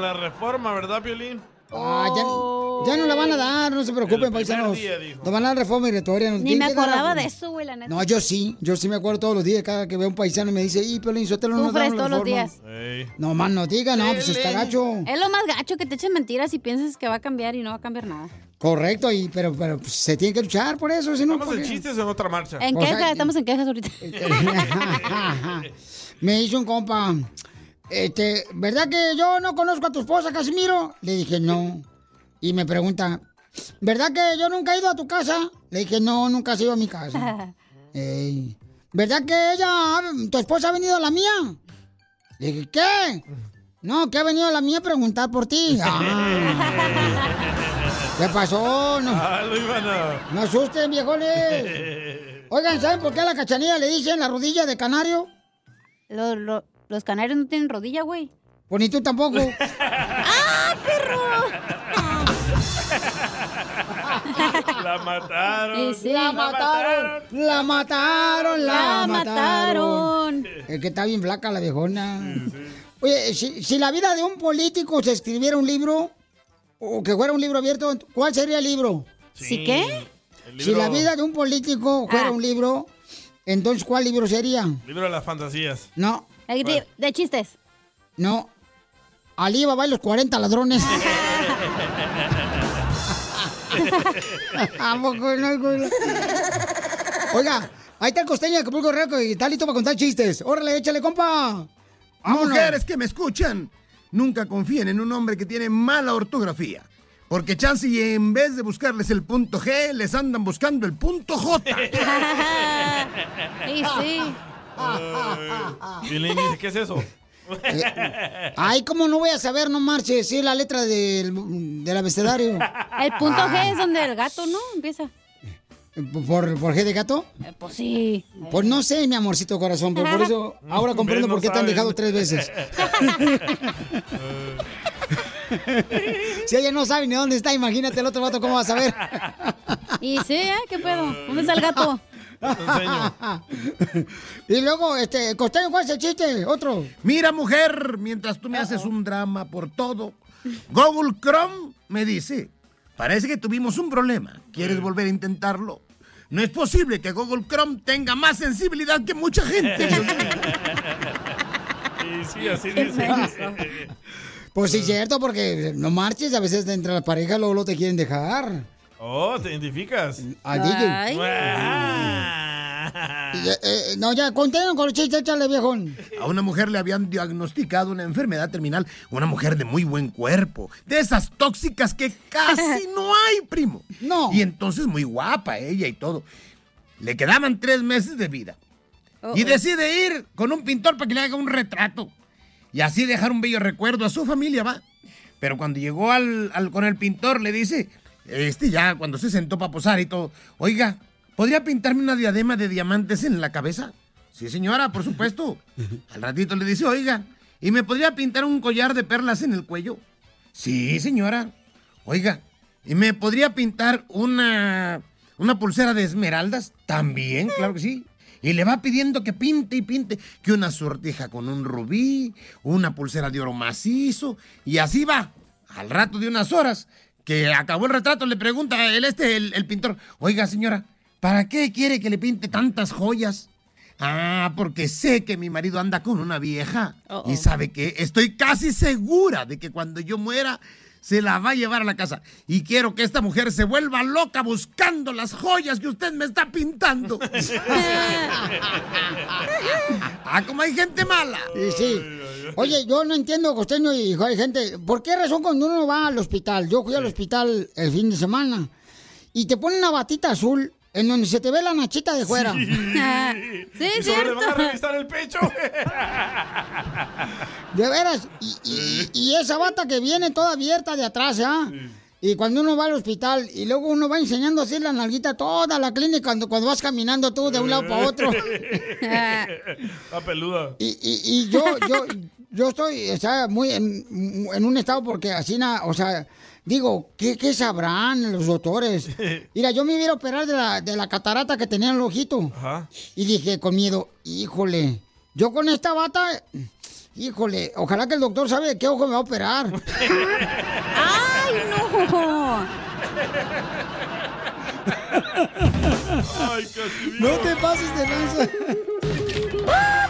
La reforma, ¿verdad, Piolín? Ah, ya, ya no la van a dar, no se preocupen, paisanos. Nos van a dar reforma migratoria. nos Ni me acordaba de eso, güey, la neta. No, yo sí, yo sí me acuerdo todos los días, cada que veo un paisano y me dice, y Piolín, Sotelo no nos Sufres todos los reforma". días. No más no diga, no, pues está gacho. Es lo más gacho que te echen mentiras y piensas que va a cambiar y no va a cambiar nada. Correcto, y, pero, pero pues, se tiene que luchar por eso, si no... ¿Estamos ¿por en qué? chistes en otra marcha? En O sea, quejas, estamos en quejas ahorita. me hizo un compa, este, ¿verdad que yo no conozco a tu esposa, Casimiro? Le dije, no. Y me pregunta, ¿verdad que yo nunca he ido a tu casa? Le dije, no, nunca has ido a mi casa. Ey, ¿Verdad que ella, tu esposa ha venido a la mía? Le dije, ¿qué? No, que ha venido a la mía a preguntar por ti. Ah. ¿Qué pasó? No, Ah, lo no asusten, viejones. Oigan, ¿saben por qué a la cachanilla le dicen la rodilla de canario? Los, los, los canarios no tienen rodilla, güey. Pues ni tú tampoco. ¡Ah, perro! La mataron. La mataron, la mataron, la La mataron. Es que está bien flaca la viejona. Oye, si, si la vida de un político se escribiera un libro, o que fuera un libro abierto, ¿cuál sería el libro? ¿Sí qué? Si la vida de un político fuera Ah. un libro, entonces ¿cuál libro sería? Libro de las fantasías. No, El de, de chistes. no. Ali va a los 40 ladrones. Oiga, ahí está el costeño de Acapulco Reco y está listo para contar chistes. Órale, échale, compa. Vámonos. Mujeres que me escuchan, nunca confíen en un hombre que tiene mala ortografía. Porque chance y en vez de buscarles el punto G, les andan buscando el punto J. Sí, sí. Y le dice, ¿qué es eso? Ay, ¿cómo no voy a saber, no marches? Sí, la letra del, del abecedario. El punto G es donde el gato, ¿no? Empieza. ¿Por, por G de gato? Eh, pues sí. Pues no sé, mi amorcito corazón, pero por eso ahora comprendo no por qué te han dejado tres veces. si ella no sabe ni dónde está, imagínate el otro vato cómo va a saber. Y sí, ¿eh? ¿Qué pedo? ¿Dónde está el gato? y luego, este, Costeño, ¿cuál es el chiste? Otro. Mira, mujer, mientras tú me haces un drama por todo, Google Chrome me dice, parece que tuvimos un problema. ¿Quieres volver a intentarlo? No es posible que Google Chrome tenga más sensibilidad que mucha gente. Y sí, así dice. Pues sí, es cierto, porque no marches, a veces entre las parejas luego lo te quieren dejar. Oh, ¿te identificas? Al DJ. Ah. Y, eh, eh, no, ya, conténlo con los chistes, échale, viejón. A una mujer le habían diagnosticado una enfermedad terminal, una mujer de muy buen cuerpo, de esas tóxicas que casi no hay, primo. No. Y entonces muy guapa ella y todo. Le quedaban tres meses de vida. Oh, y oh. decide ir con un pintor para que le haga un retrato. Y así dejar un bello recuerdo a su familia, va. Pero cuando llegó al, al- con el pintor, le dice, este ya, cuando se sentó para posar y todo, oiga, ¿podría pintarme una diadema de diamantes en la cabeza? Sí, señora, por supuesto. Al ratito le dice, oiga, ¿y me podría pintar un collar de perlas en el cuello? Sí, señora. Oiga, ¿y me podría pintar una, una pulsera de esmeraldas? También, claro que sí. Y le va pidiendo que pinte y pinte, que una sortija con un rubí, una pulsera de oro macizo, y así va. Al rato de unas horas, que acabó el retrato, le pregunta el este, el, el pintor, oiga señora, ¿para qué quiere que le pinte tantas joyas? Ah, porque sé que mi marido anda con una vieja. Y sabe que estoy casi segura de que cuando yo muera se la va a llevar a la casa. Y quiero que esta mujer se vuelva loca buscando las joyas que usted me está pintando. ah, como hay gente mala. Sí, sí. Oye, yo no entiendo, Costeño y hay gente, ¿por qué razón cuando uno va al hospital? Yo fui al hospital el fin de semana y te ponen una batita azul en donde se te ve la nachita de fuera. Sí, y sobre le van a revisar el pecho. De veras, y, y- y esa bata que viene toda abierta de atrás, ¿ah? Y cuando uno va al hospital y luego uno va enseñando así la nalguita toda la clínica cuando, cuando vas caminando tú de un lado para otro. La peluda. Y, y- y yo, yo, yo estoy o sea, muy en, en un estado porque así, na- o sea, digo, ¿qué, qué sabrán los doctores? Mira, yo me iba a operar de la, de la catarata que tenía en el ojito. Ajá. Y dije con miedo, híjole, yo con esta bata, híjole, ojalá que el doctor sabe de qué ojo me va a operar. ¡Ay, no! Ay, casi No te pases de lanza.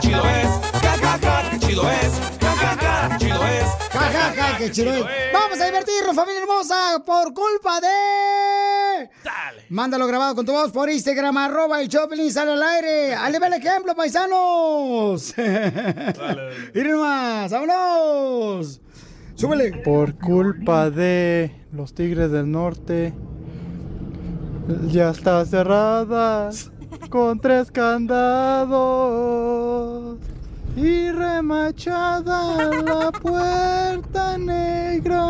Chido es, ja, ja, ja, qué chido es, ja, ja, ja, chido es. Ja, ja, ja, qué chido es. Vamos a divertirnos, familia hermosa, por culpa de... Mándalo grabado con tu voz por Instagram, arroba el Choplin, sale al aire. ¡Ale, el ejemplo, paisanos! Miren más, vámonos. Súbele. Por culpa de los Tigres del Norte, ya está cerrada con tres candados y remachada la puerta negra.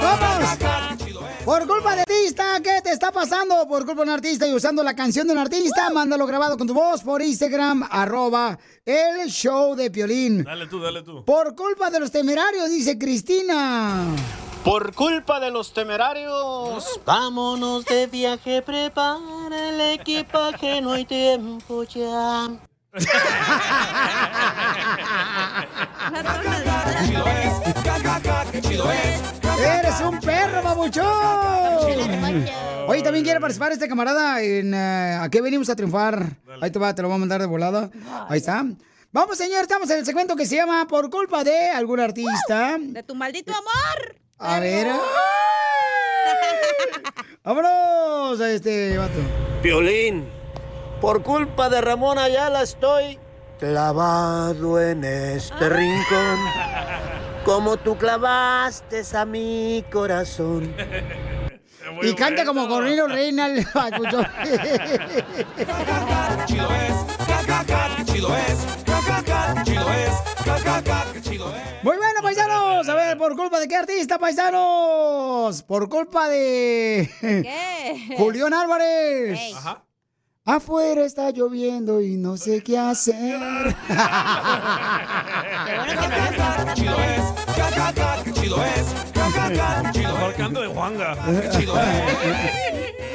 ¡Vamos! Por culpa de artista, ¿qué te está pasando? Por culpa de un artista y usando la canción de un artista, mándalo grabado con tu voz por Instagram, arroba el show de Piolín. Dale tú, dale tú. Por culpa de los temerarios, dice Cristina. Por culpa de los temerarios, vámonos de viaje, prepara el equipaje, no hay tiempo ya. ¡Eres un perro, babuchón! Oye, también quiere participar este camarada en eh, ¿A qué venimos a triunfar? Ahí te va, te lo voy a mandar de volada. Ahí está. Vamos, señor, estamos en el segmento que se llama Por culpa de algún artista. De tu maldito amor. A ver. ¡Vámonos a este vato! Violín, por culpa de Ramón Ayala estoy clavado en este rincón. Como tú clavaste a mi corazón. Y canta como Corrino Reina el chido es, chido es, Muy bueno, paisanos. A ver, ¿por culpa de qué artista, paisanos? Por culpa de. ¿Qué? Julián Álvarez. Ajá. Afuera está lloviendo y no sé qué hacer. Chido es, chido es, de Juanga. Tengo una.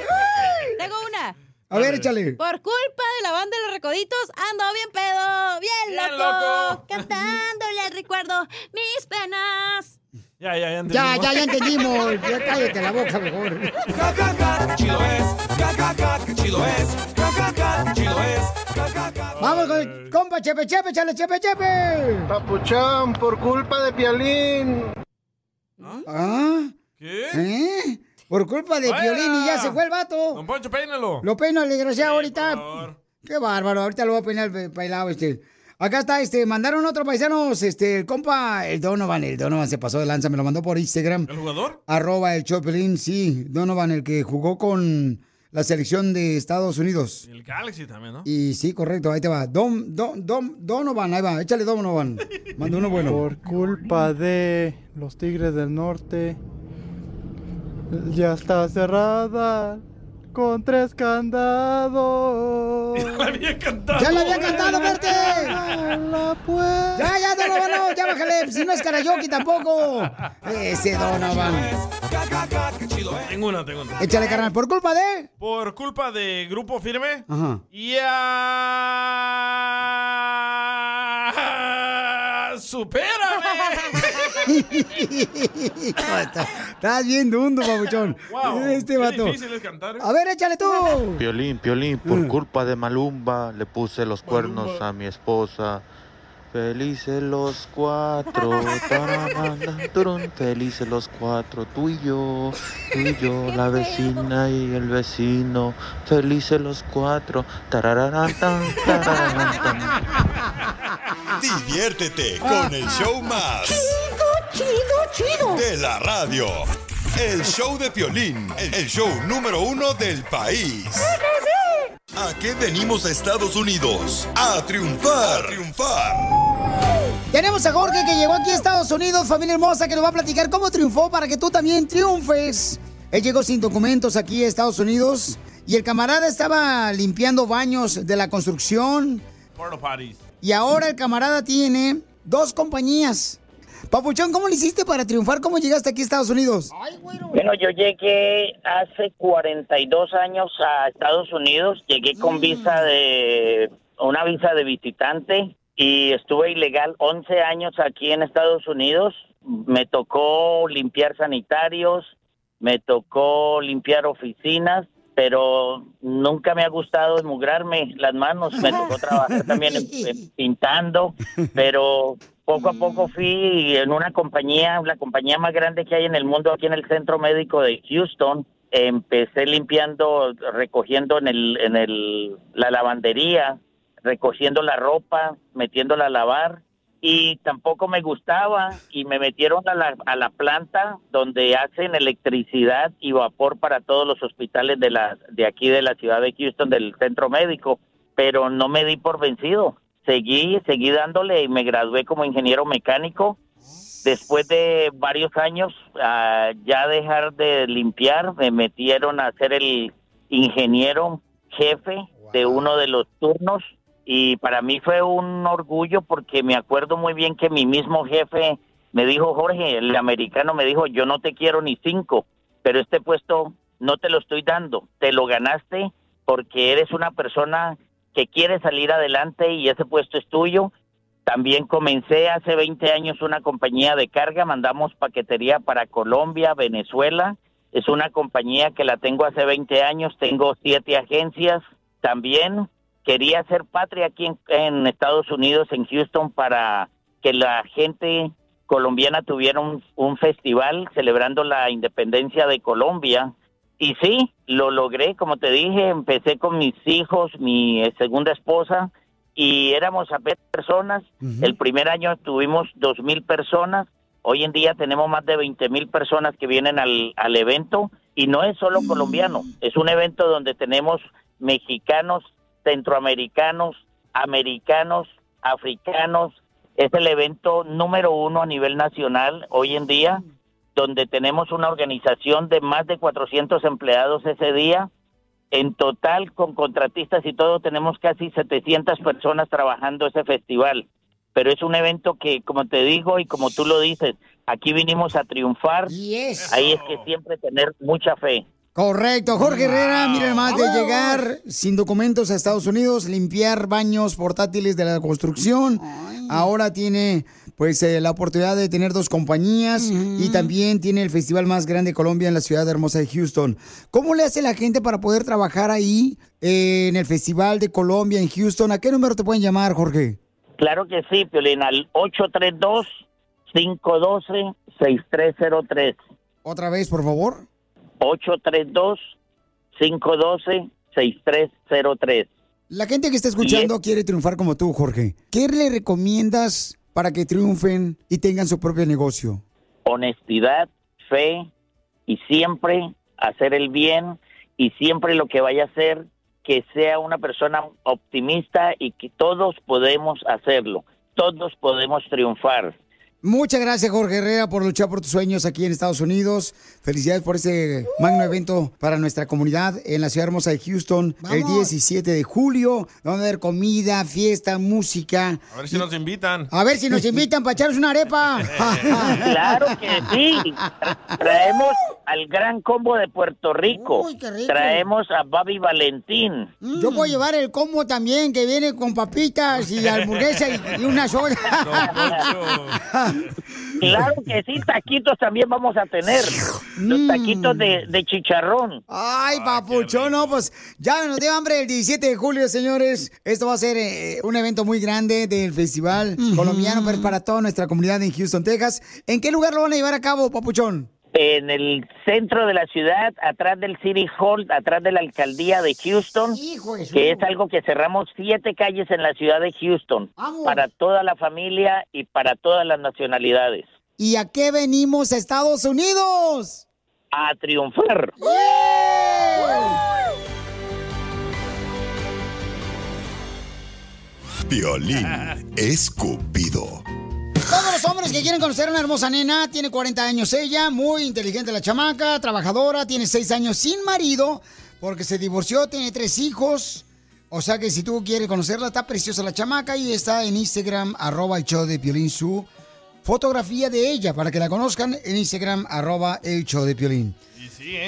A ver, échale. Por culpa de la banda de los recoditos, ando bien pedo, bien, Bien loco, loco. cantándole al recuerdo mis penas. Ya, ya, ya entendimos. Ya, ya, ya entendimos. Ya cállate la boca mejor. Chido es, chido es, chido es. Vamos con el compa Chepe Chepe, échale Chepe Chepe. Papuchón, por culpa de Pialín. ¿Ah? ¿Qué? ¿Eh? Por culpa de. Piolín y ya se fue el vato. Don Poncho, peínalo. Lo peino al desgraciado ahorita. por favor. Qué bárbaro, ahorita lo voy a peinar pe- bailado este. Acá está, este, mandaron otro paisanos, este, el compa, el Donovan, el Donovan se pasó de lanza, me lo mandó por Instagram. ¿El jugador? Arroba el Chopelín, sí, Donovan, el que jugó con la selección de Estados Unidos. Y el Galaxy también, ¿no? Y sí, correcto, ahí te va. Dom, Dom, Dom, Donovan, ahí va, échale Donovan. Manda uno bueno. Por culpa de los Tigres del Norte, ya está cerrada con tres candados. Ya la había cantado. ¡Ya la había cantado, verte! La puerta. Ya, ya, Donovan, no, ya bájale, si no es karaoke tampoco. Ese Donovan. Tengo una, tengo una. Échale, carnal, por culpa de... Por culpa de Grupo Firme. Ajá. ¡Ya! ¡Supérame! Está- Estás bien dundo, babuchón. Wow, Este qué vato. difícil es cantar, ¿eh? A ver, échale tú. Piolín, Piolín, por culpa de Malumba le puse los cuernos a mi esposa. Felices los cuatro, turun, felices los cuatro, tú y yo, tú y yo, la vecina y el vecino, felices los cuatro, tarararán. Diviértete con el show más. Chido, chido, chido. De la radio. El show de Piolín, el show número uno del país. ¿A qué venimos a Estados Unidos? A triunfar. A triunfar. Tenemos a Jorge que llegó aquí a Estados Unidos, familia hermosa, que nos va a platicar cómo triunfó para que tú también triunfes. Él llegó sin documentos aquí a Estados Unidos y el camarada estaba limpiando baños de la construcción y ahora el camarada tiene dos compañías. Papuchón, ¿cómo le hiciste para triunfar? ¿Cómo llegaste aquí a Estados Unidos? Bueno, yo llegué hace 42 años a Estados Unidos. Llegué con visa de una visa de visitante y estuve ilegal 11 años aquí en Estados Unidos. Me tocó limpiar sanitarios, me tocó limpiar oficinas, pero nunca me ha gustado esmugrarme las manos. Me tocó trabajar también en- en pintando, pero Poco a poco fui en una compañía, la compañía más grande que hay en el mundo aquí en el centro médico de Houston. Empecé limpiando, recogiendo en el, en el, la lavandería, recogiendo la ropa, metiéndola a lavar y tampoco me gustaba y me metieron a la, a la planta donde hacen electricidad y vapor para todos los hospitales de la de aquí de la ciudad de Houston del centro médico, pero no me di por vencido. Seguí, seguí dándole y me gradué como ingeniero mecánico. Después de varios años ah, ya dejar de limpiar, me metieron a ser el ingeniero jefe de uno de los turnos y para mí fue un orgullo porque me acuerdo muy bien que mi mismo jefe me dijo, Jorge, el americano me dijo, yo no te quiero ni cinco, pero este puesto no te lo estoy dando, te lo ganaste porque eres una persona que quiere salir adelante y ese puesto es tuyo. También comencé hace 20 años una compañía de carga, mandamos paquetería para Colombia, Venezuela. Es una compañía que la tengo hace 20 años, tengo siete agencias. También quería hacer patria aquí en, Estados Unidos, en Houston, para que la gente colombiana tuviera un festival celebrando la independencia de Colombia. Y sí, lo logré, como te dije, empecé con mis hijos, mi eh, segunda esposa, y éramos apenas personas. El primer año tuvimos dos mil personas. Hoy en día tenemos más de 20 mil personas que vienen al, al evento y no es solo colombiano, es un evento donde tenemos mexicanos, centroamericanos, americanos, africanos. Es el evento número uno a nivel nacional hoy en día, donde tenemos una organización de más de 400 empleados ese día. En total, con contratistas y todo, tenemos casi 700 personas trabajando ese festival. Pero es un evento que, como te digo y como tú lo dices, aquí vinimos a triunfar. Ahí es que siempre tener mucha fe. Correcto, Jorge Herrera, mira más de llegar sin documentos a Estados Unidos, limpiar baños portátiles de la construcción. Ahora tiene pues eh, la oportunidad de tener dos compañías y también tiene el festival más grande de Colombia en la ciudad hermosa de Houston. ¿Cómo le hace la gente para poder trabajar ahí eh, en el festival de Colombia en Houston? ¿A qué número te pueden llamar, Jorge? Claro que sí, Piolín, al 832-512-6303. Otra vez, por favor. 832-512-6303. La gente que está escuchando quiere triunfar como tú, Jorge. ¿Qué le recomiendas para que triunfen y tengan su propio negocio? honestidad, fe y siempre hacer el bien y siempre lo que vaya a hacer que sea una persona optimista y que todos podemos hacerlo, todos podemos triunfar. Muchas gracias, Jorge Herrera, por luchar por tus sueños aquí en Estados Unidos. Felicidades por este magno evento para nuestra comunidad en la ciudad hermosa de Houston el 17 de julio. Donde va a haber comida, fiesta, música. A ver si nos invitan. A ver si nos invitan para echarnos una arepa. Claro que sí. Traemos al gran combo de Puerto Rico. Traemos a Bobby Valentín. Yo puedo llevar el combo también, que viene con papitas y hamburguesa y, y una soda. Claro que sí, taquitos también vamos a tener. Los taquitos de, de chicharrón. Ay, papuchón, no, pues ya nos dio hambre el 17 de julio, señores. Esto va a ser eh, un evento muy grande del Festival Colombiano, pero es para toda nuestra comunidad en Houston, Texas. ¿En qué lugar lo van a llevar a cabo, papuchón? En el centro de la ciudad, atrás del City Hall, atrás de la alcaldía de Houston, que es algo que cerramos siete calles en la ciudad de Houston para toda la familia y para todas las nacionalidades. ¿Y a qué venimos a Estados Unidos? A triunfar. Violín escupido. Todos los hombres que quieren conocer a una hermosa nena, tiene 40 años ella, muy inteligente la chamaca, trabajadora, tiene 6 años sin marido, porque se divorció, tiene 3 hijos. O sea que si tú quieres conocerla, está preciosa la chamaca y está en Instagram, arroba el show de Piolín, su fotografía de ella, para que la conozcan en Instagram, arroba el show de Piolín.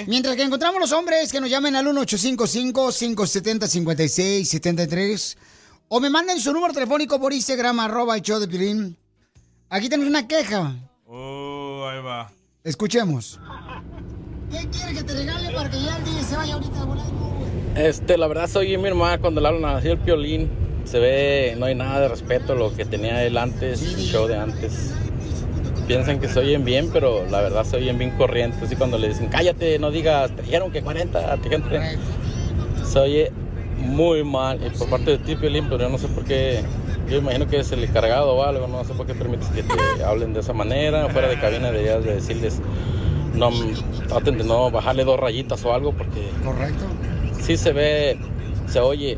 Mientras que encontramos los hombres que nos llamen al 1855-570-5673 o me manden su número telefónico por Instagram, arroba el show de Piolín. Aquí tenemos una queja. Oh, ahí va. Escuchemos. ¿Qué quieres que te regale para que ya el día se vaya ahorita a volar? Este, la verdad soy mi hermana cuando le hablan así el piolín. se ve, no hay nada de respeto a lo que tenía él antes, el show de antes. Piensan que se oyen bien, pero la verdad se oyen bien corrientes. Así cuando le dicen, cállate, no digas, te dijeron que 40, te que-". Se oye muy mal. Y por parte de ti, Piolín, pero yo no sé por qué. Yo imagino que es el encargado o algo, no sé por qué permites que te hablen de esa manera. Fuera de cabina deberías de decirles, no, traten de no bajarle dos rayitas o algo, porque Correcto. sí se ve, se oye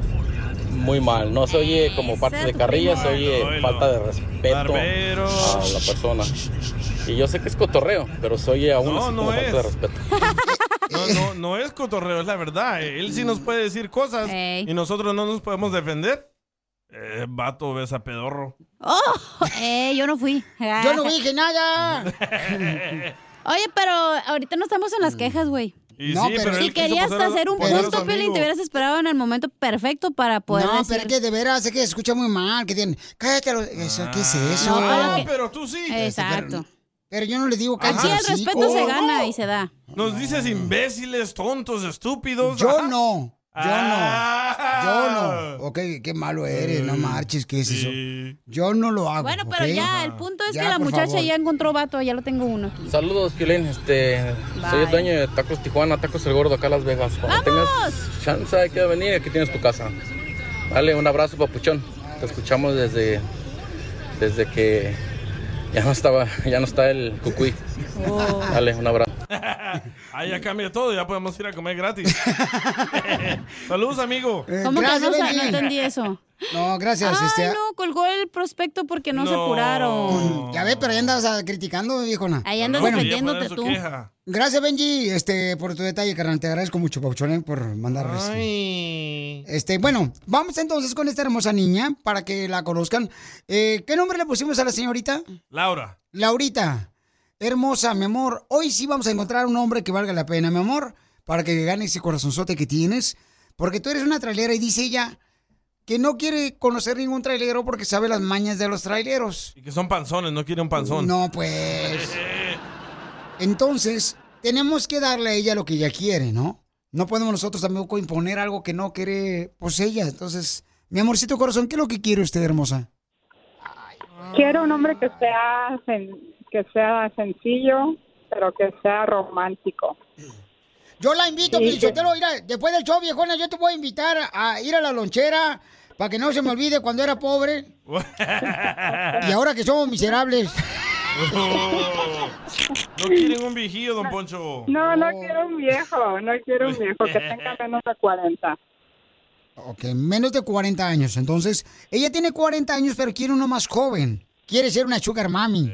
muy mal. No se oye como parte de carrilla, se oye falta de respeto Barbero. a la persona. Y yo sé que es cotorreo, pero se oye aún No, así no como falta de es. respeto. No, no, no es cotorreo, es la verdad. Él sí nos puede decir cosas y nosotros no nos podemos defender. Eh, vato, ves a pedorro. ¡Oh! Eh, yo no fui. Yo no dije nada. Oye, pero ahorita no estamos en las quejas, güey. Y No, sí, pero si querías pasar- hacer un punto, amigo. te hubieras esperado en el momento perfecto para poder no, decir... pero es que de veras, es que se escucha muy mal, que tienen, cállate, lo- eso, ¿qué es eso? No, pero que- pero tú sí. Exacto. Pero yo no le digo cállate Aquí el respeto se gana y se da. Nos dices imbéciles, tontos, estúpidos. Yo Ajá. no, yo Ah. no, yo no. Ok, qué malo eres, no marches, ¿qué es eso? Yo no lo hago, Bueno, pero ¿ok? ya, el punto es Ya, que la por muchacha favor. ya encontró vato, ya lo tengo uno aquí. Saludos, Piolín. Este, soy el dueño de Tacos Tijuana, Tacos El Gordo, acá en Las Vegas. Cuando tengas chance hay que venir, aquí tienes tu casa. Dale, un abrazo, papuchón. Te escuchamos desde, desde que ya no estaba, ya no está el cucuy. Dale, un abrazo. Ahí ya cambia todo, ya podemos ir a comer gratis. Saludos, amigo. ¿Cómo que no, sa- Benji. no entendí eso? No, gracias, Ay, este. no, colgó el prospecto porque no, se apuraron. Ya ves, pero ahí andas ah, criticando, viejona. Ahí andas Bueno, defendiéndote tú. Gracias, Benji, este, por tu detalle, carnal. Te agradezco mucho, Pauchón, eh, por mandar este. Este, bueno, vamos entonces con esta hermosa niña para que la conozcan. Eh, ¿Qué nombre le pusimos a la señorita? Laura. Laurita. Hermosa, mi amor. Hoy sí vamos a encontrar un hombre que valga la pena, mi amor, para que gane ese corazonzote que tienes. Porque tú eres una trailera y dice ella que no quiere conocer ningún trailero porque sabe las mañas de los traileros. Y que son panzones, no quiere un panzón. No, pues. Entonces, tenemos que darle a ella lo que ella quiere, ¿no? No podemos nosotros tampoco imponer algo que no quiere, pues ella. Entonces, mi amorcito corazón, ¿qué es lo que quiere usted, hermosa? Quiero un hombre que sea que sea sencillo, pero que sea romántico. Yo la invito, Sí, después del show, viejona, yo te voy a invitar a ir a la lonchera para que no se me olvide cuando era pobre y ahora que somos miserables. No quieren un viejillo, don Poncho. No, no quiero un viejo, no quiero un viejo que tenga menos de 40. Ok, menos de 40 años. Entonces, ella tiene 40 años, pero quiere uno más joven. Quiere ser una sugar mami.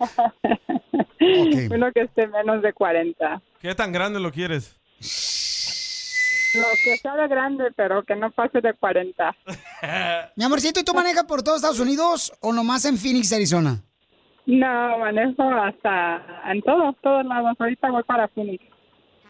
Uno que esté menos de 40. ¿Qué tan grande lo quieres? Lo que sea de grande, pero que no pase de 40. Mi amorcito, ¿y tú manejas por todos Estados Unidos o nomás en Phoenix, Arizona? No, manejo hasta en todos, todos lados. Ahorita voy para Phoenix.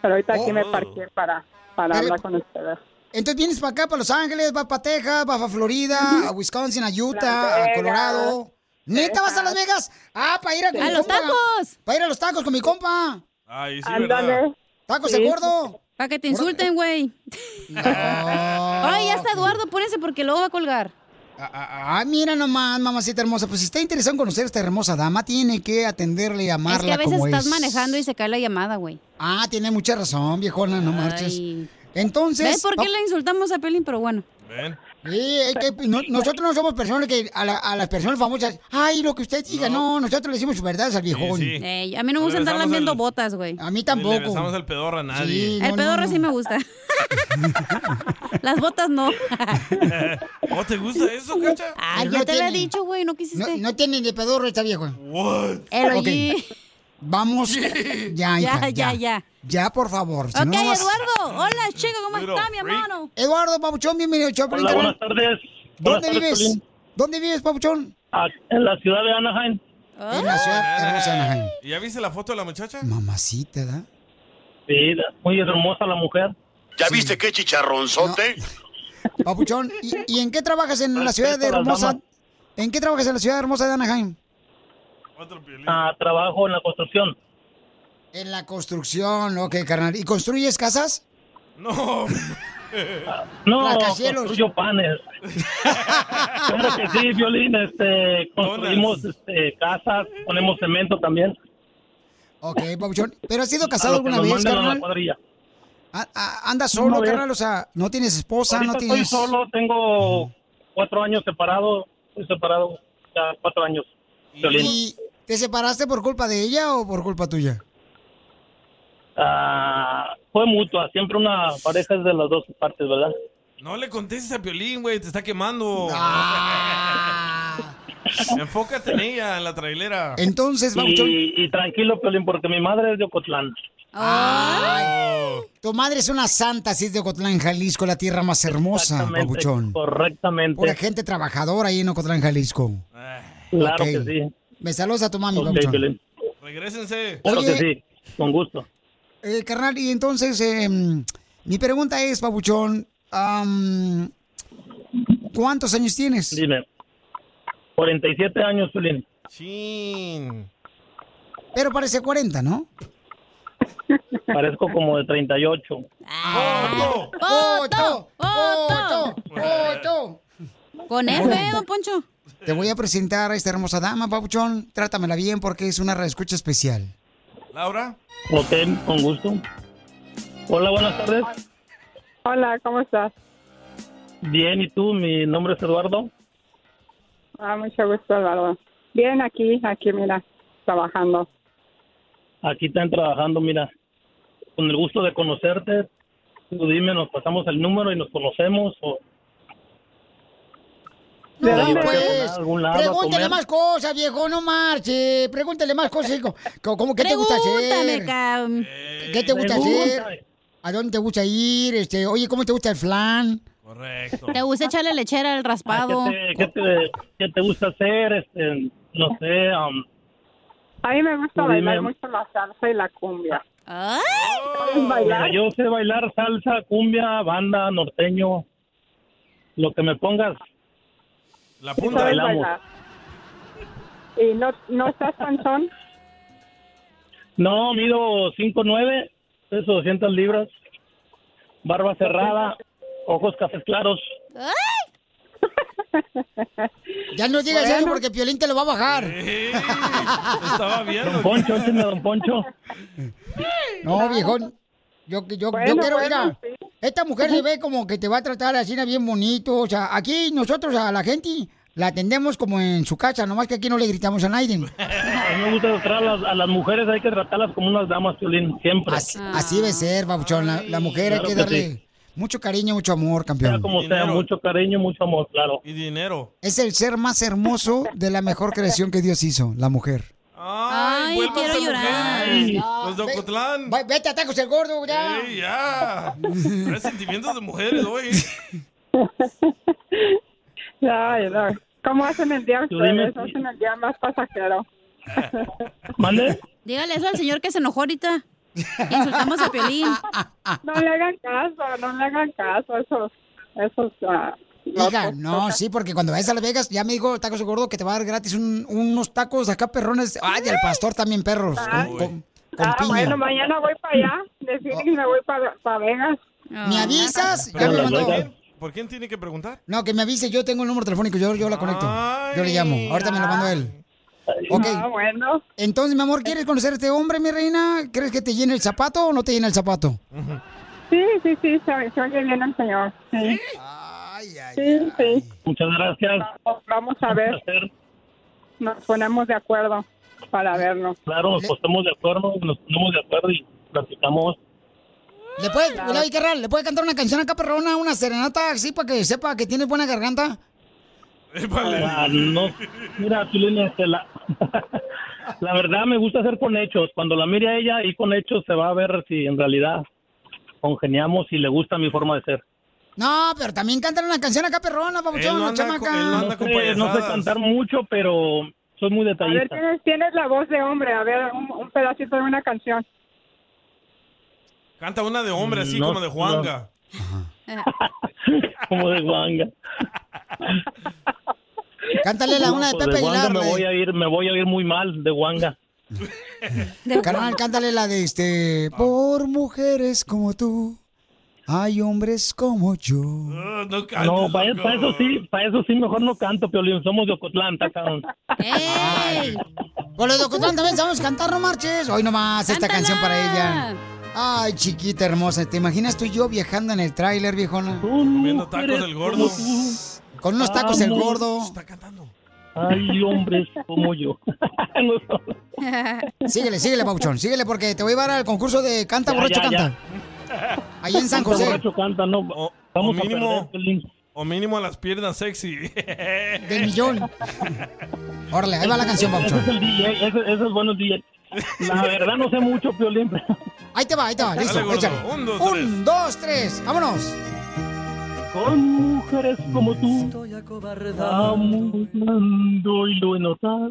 Pero ahorita aquí me parqué para, para Pero- hablar con ustedes. Entonces vienes para acá, para Los Ángeles, vas para Texas, vas para Florida, a Wisconsin, a Utah, a. Colorado. ¿Neta vas a Las Vegas? Ah, para ir a, con ¡A mi los compa. tacos! Para ir a los tacos con mi compa. Ay, sí, Ándale. ¿verdad? Tacos Sí. de gordo. Para que te insulten, güey. Ay, ya está Eduardo, apúrense porque luego va a colgar. Ah, mira nomás, mamacita hermosa. Pues si está interesado en conocer a esta hermosa dama, tiene que atenderle y Es amarla que a veces como estás es. manejando y se cae la llamada, güey. Ah, tiene mucha razón, viejona, no marches. Entonces... ¿Ves por qué le insultamos a Pelín? Pero bueno. Sí, es que no- nosotros no somos personas que a, la- a las personas famosas, ay, lo que usted diga, no, nosotros le decimos verdades al viejón. Ey, a mí no me gusta andar lambiendo botas, güey. A mí Ni Le besamos el pedorro a nadie. el pedorro sí me gusta. Las botas no. ¿Oh, te gusta eso, cacha? Ya no te lo he tiene- dicho, güey, no quisiste. No, no tiene de pedorro esta vieja. What? El. Vamos. Ya, hija, Ya, ya, ya, ya. Por favor. si ok, no, no vas- Eduardo. Hola, chico, ¿cómo está, mi hermano? Eduardo Papuchón, bienvenido show, Hola, buenas tardes. ¿Dónde Buenas tardes, vives? Piolín. ¿Dónde vives, Papuchón? Ah, En la ciudad de Anaheim. En la ciudad hermosa de Anaheim. ¿Y ¿Ya viste la foto de la muchacha? Mamacita, ¿da? Sí, muy hermosa la mujer. ¿Ya viste qué chicharronzote? Papuchón, ¿y, y en qué trabajas en la ciudad de hermosa? ¿En qué trabajas en la ciudad hermosa de Anaheim? Ah, trabajo en la construcción. En la construcción, ok, carnal. ¿Y construyes casas? No. No, construyo panes. claro que sí, Violín, este, construimos este, casas, ponemos cemento también. Ok, Pabuchón. ¿Pero has sido A casado lo que alguna nos vez, manden a la carnal? cuadrilla. Ah, ah, ¿Andas Una solo, vez. carnal? O sea, ¿no tienes esposa? Ahorita ¿No tienes...? estoy solo, tengo cuatro años separado, estoy separado ya cuatro años. Violín. ¿Y te separaste por culpa de ella o por culpa tuya? Ah, fue mutua, siempre una pareja es de las dos partes, ¿verdad? No le contestes a Piolín, güey, te está quemando. Enfócate en ella, en la trailera. Entonces, y, y tranquilo, Piolín, porque mi madre es de Ocotlán. Ay. Tu madre es una santa, si es de Ocotlán, Jalisco, la tierra más hermosa, Exactamente, Pabuchón. Correctamente. Pura gente trabajadora ahí en Ocotlán, Jalisco. Claro que sí. Me saludas a tu mami, Ok, Pabuchón. Piolín. Regrésense. Claro Oye. que sí, con gusto. Eh, carnal, y entonces, eh, mi pregunta es, Pabuchón, ¿cuántos años tienes? Dime. 47 años, Piolín. Chin. Pero parece 40, ¿no? Parezco como de 38. ¡Foto! ¡Foto! ¡Foto! ¡Foto! Con F, don Poncho. Te voy a presentar a esta hermosa dama, Pabuchón. Trátamela bien porque es una reescucha especial. ¿Laura? Ok, con gusto. Hola, buenas tardes. Hola, ¿cómo estás? Bien, ¿y tú? Mi nombre es Eduardo. Ah, mucho gusto, Eduardo. Bien, aquí, aquí, mira, trabajando. Aquí están trabajando, mira. Con el gusto de conocerte. Tú dime, nos pasamos el número y nos conocemos. O... Pues, pregúntele más cosas, viejo, no marche. Pregúntele más cosas. hijo. ¿Cómo qué te gusta hacer? cam. ¿Qué te gusta hacer? ¿A dónde te gusta ir? Este, oye, ¿cómo te gusta el flan? Correcto. ¿Te gusta echarle lechera al raspado? ¿Qué te, qué te- qué te gusta hacer? Este, no sé. um, A mí me gusta bailar dime. mucho la salsa y la cumbia. Yo sé bailar salsa, cumbia, banda, norteño. Lo que me pongas. La Sí, punta bailamos. bailar. ¿Y no, no estás panzón? No, mido 5'9", peso 200 libras, barba cerrada, ojos cafés claros. Ya no digas Bueno. eso porque Piolín te lo va a bajar. Estaba viendo. Don Poncho, écheme, don Poncho. No, viejón. Yo, yo, yo Bueno, quiero, bueno, mira, esta mujer se ve como que te va a tratar así bien bonito. O sea, aquí nosotros a la gente la atendemos como en su casa, nomás que aquí no le gritamos a nadie. A mí me gusta tratar a las, a las mujeres, hay que tratarlas como unas damas, Piolín, siempre. Así, así debe ser, babuchón. La, la mujer Claro hay que que darle sí. mucho cariño, mucho amor, Sea campeón. como sea, mucho cariño, mucho amor, claro. Y dinero. Es el ser más hermoso de la mejor creación que Dios hizo, la mujer. Ay, Ay, quiero llorar. Los de Ocotlán. Va- Vete a tacos el gordo, ya. Ey, ya. Trae sentimientos de mujeres hoy. Ay, no. ¿Cómo hacen el día ustedes? Hacen el día más pasajero. ¿Mande? Dígale eso al señor que se enojó ahorita. Insultamos a Piolín. No le hagan caso, no le hagan caso. Esos, esos, ah, Hija, no, sí, porque cuando vayas a Las Vegas, ya me dijo tacos gordo que te va a dar gratis un- unos tacos acá perrones. Ay, al pastor también perros. Con, con- con Ah, piña. bueno, mañana voy para allá. De Phoenix me voy para Vegas. ¿Me avisas? Ya me ¿por, mandó. quién, por quién tiene que preguntar? No, que me avise, yo tengo el número telefónico, yo, yo la conecto. Yo le llamo, ahorita me lo mando él. Ok. Ah, bueno. Entonces, mi amor, ¿quieres conocer a este hombre, mi reina? ¿Crees que te llene el zapato o no te llena el zapato? Sí, sí, sí, se, oye bien el señor. Sí. sí, sí. Muchas gracias. Vamos, vamos a ver. Nos ponemos de acuerdo para verlo. Claro, nos ponemos de acuerdo, nos ponemos de acuerdo y platicamos. ¿Le puede, Ulavi Carral, ¿le puede cantar una canción acá, perrona, una serenata así para que sepa que tienes buena garganta? Ah, no, mira, este, la, la verdad me gusta hacer con hechos. Cuando la mire a ella y con hechos se va a ver si en realidad congeniamos y le gusta mi forma de ser. No, pero también cantan una canción acá, perrona, papuchón, la chamaca. no, sé, no sé cantar mucho, pero soy muy A ver, detallista. tienes, tienes la voz de hombre. A ver, un, un pedacito de una canción. Canta una de hombre, así No, como de Juanga. Como de guanga. Cántale la una de Pepe guanga Aguilar. Me de- voy a ir, me voy a ir muy mal de guanga. Carnal, cántale la de este. Por mujeres como tú, Hay hombres como yo. no, No, para, para eso sí, para eso sí mejor no canto, Piolín. Somos de Ocotlán, está cabrón. Con los de Ocotlán también sabemos cantar, no marches. Hoy nomás esta canción para ella. Ay, chiquita hermosa, ¿te imaginas tú y yo viajando en el tráiler, viejona? Comiendo tacos del gordo. Con unos tacos del gordo. Hay hombres como yo. Síguele, síguele, Pauchón, síguele porque te voy a llevar al concurso de Canta Ya, Borracho ya, ya. Ahí en San José. canta, no. O, Vamos a mínimo, o mínimo las piernas sexy. Del millón. Órale, ahí va la canción, Ese Pauchón. es el DJ, ese, ese es bueno DJ. La verdad no sé mucho, Piolín. Ahí te va, ahí te va, listo, Dale, échale. Un, dos, Un, dos, tres, vámonos. Con mujeres como tú, estoy acobardando y lo he notado.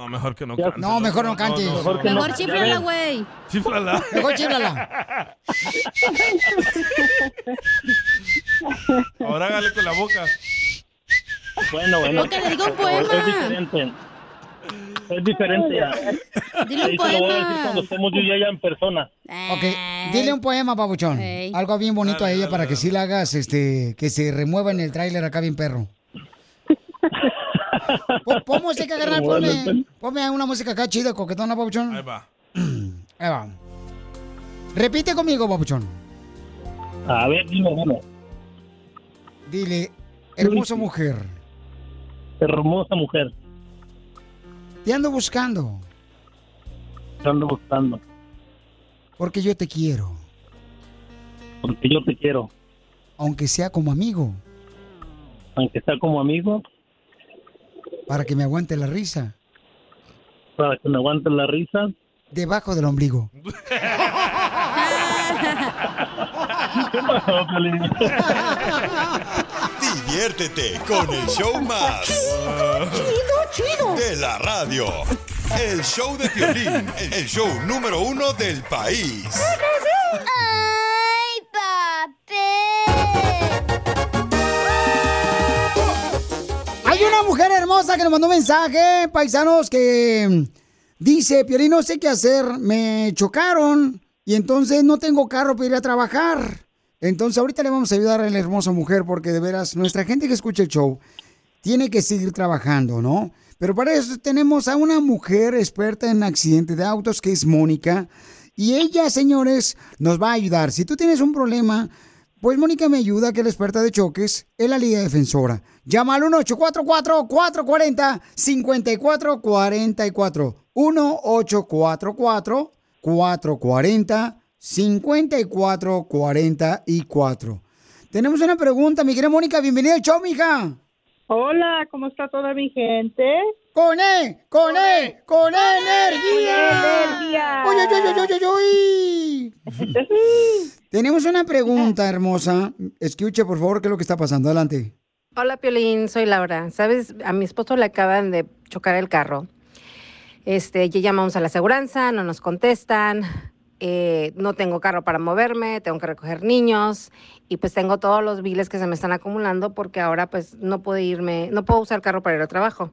No, mejor que no cante. No, mejor no cantes. Mejor que no. Mejor chiflala, güey. Chíflala. Mejor chíflala. Ahora hágale con la boca. Bueno, bueno. O que le diga un poema. Es diferente. Es diferente. ya. Dile un Ahí se lo voy a poema. decir cuando estemos yo y ella en persona. Ok, dile un poema, Pabuchón. Algo bien bonito a ella para que sí la hagas, este, que se remueva en el tráiler acá bien perro. Pon, música, carnal, ponme, ponme una música acá chida, coquetona, Pabuchón. Ahí va. Ahí va. Repite conmigo, Pabuchón. A ver, dime, dime. Dile, hermosa mujer, Hermosa mujer. te ando buscando Te ando buscando. porque yo te quiero, Porque yo te quiero. aunque sea como amigo, Aunque sea como amigo, para que me aguante la risa para que me aguantes la risa. debajo del ombligo. ¿Qué pasó? Diviértete con el show más. chido. De la radio. El show de Piolín, el show número uno del país. ¡Ay, Hay una mujer hermosa que nos mandó un mensaje, paisanos, que dice, Piolín, no sé qué hacer, me chocaron y entonces no tengo carro para ir a trabajar. Entonces ahorita le vamos a ayudar a la hermosa mujer porque de veras nuestra gente que escucha el show tiene que seguir trabajando, ¿no? Pero para eso tenemos a una mujer experta en accidentes de autos que es Mónica. Y ella, señores, nos va a ayudar. Si tú tienes un problema, pues Mónica me ayuda, que es la experta de choques, es la Liga Defensora. Llama al 1-844-440-5444. 1-844-440-5444. Tenemos una pregunta, mi querida Mónica. Bienvenida al show, mija. Hola, ¿cómo está toda mi gente? ¡Con E! ¡Con E! ¡Con energía! energía! ¡Uy, uy, uy, uy, uy, uy! Tenemos una pregunta hermosa. Escuche, por favor, qué es lo que está pasando. Adelante. Hola Piolín, soy Laura. Sabes, a mi esposo le acaban de chocar el carro. Este, ya llamamos a la aseguranza, no nos contestan. eh, no tengo carro para moverme, tengo que recoger niños y pues tengo todos los biles que se me están acumulando porque ahora pues no puedo irme, no puedo usar carro para ir al trabajo.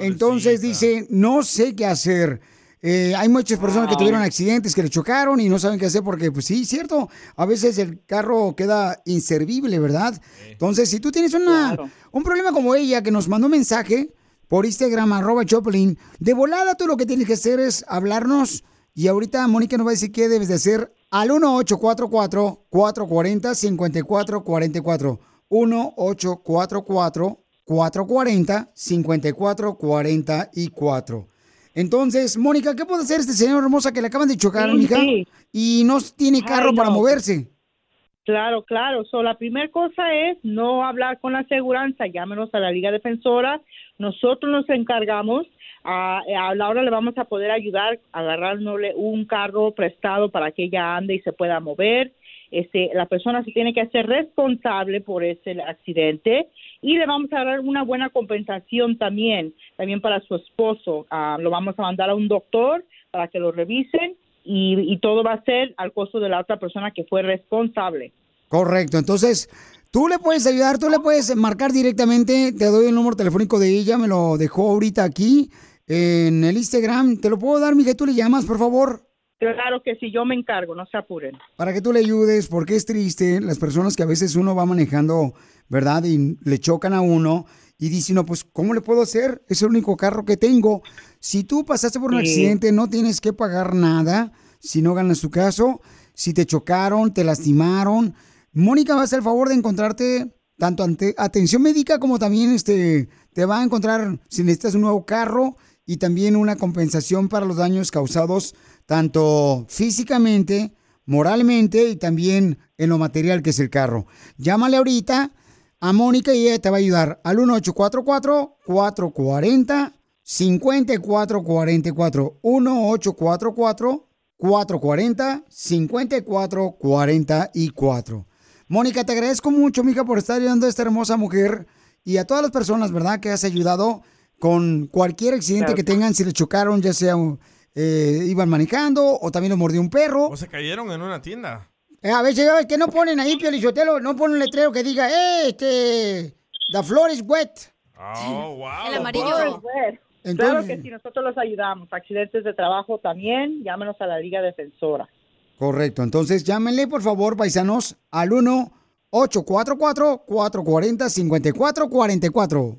Entonces dice, no sé qué hacer. Eh, hay muchas personas que tuvieron accidentes, que le chocaron y no saben qué hacer porque, pues sí, cierto, a veces el carro queda inservible, ¿verdad? Entonces, si tú tienes una, un problema como ella que nos mandó un mensaje por Instagram, arroba Choplin, de volada tú lo que tienes que hacer es hablarnos y ahorita Mónica nos va a decir qué debes de hacer al 1844-440-5444. 1844-440-5444. Entonces, Mónica, ¿qué puede hacer este señor hermosa que le acaban de chocar, Sí, mija? sí. Y no tiene carro Ay, para moverse. Claro, claro. So, la primera cosa es no hablar con la aseguranza. Llámenos a la Liga Defensora. Nosotros nos encargamos. A, a Laura le vamos a poder ayudar a agarrándole un carro prestado para que ella ande y se pueda mover. Este, la persona se tiene que hacer responsable por ese accidente y le vamos a dar una buena compensación también, también para su esposo. Ah, lo vamos a mandar a un doctor para que lo revisen y, todo va a ser al costo de la otra persona que fue responsable. Correcto, entonces tú le puedes ayudar, tú le puedes marcar directamente, te doy el número telefónico de ella, me lo dejó ahorita aquí en el Instagram, te lo puedo dar, mija, tú le llamas, por favor. Claro que sí, yo me encargo, no se apuren. Para que tú le ayudes, porque es triste las personas que a veces uno va manejando, ¿verdad? Y le chocan a uno y dice, no, pues, ¿cómo le puedo hacer? Es el único carro que tengo. Si tú pasaste por un Sí. accidente, no tienes que pagar nada si no ganas tu caso. Si te chocaron, te lastimaron. Mónica va a hacer el favor de encontrarte tanto ante- atención médica como también este, te va a encontrar si necesitas un nuevo carro y también una compensación para los daños causados tanto físicamente, moralmente y también en lo material que es el carro. Llámale ahorita a Mónica y ella te va a ayudar al 1844-440-5444. 1844-440-5444. Mónica, te agradezco mucho, mija, por estar ayudando a esta hermosa mujer y a todas las personas, ¿verdad?, que has ayudado con cualquier accidente Claro. que tengan, si le chocaron, ya sea eh, iban manejando o también los mordió un perro. O se cayeron en una tienda. Eh, a veces es que no ponen ahí, Piolichotelo, no ponen un letrero que diga, eh, este, the floor is wet. Oh, wow. El amarillo. Claro Entonces- que sí, nosotros los ayudamos. Accidentes de trabajo también, llámenos a la Liga Defensora. Correcto, entonces llámenle por favor, paisanos, al 1-844-440-5444.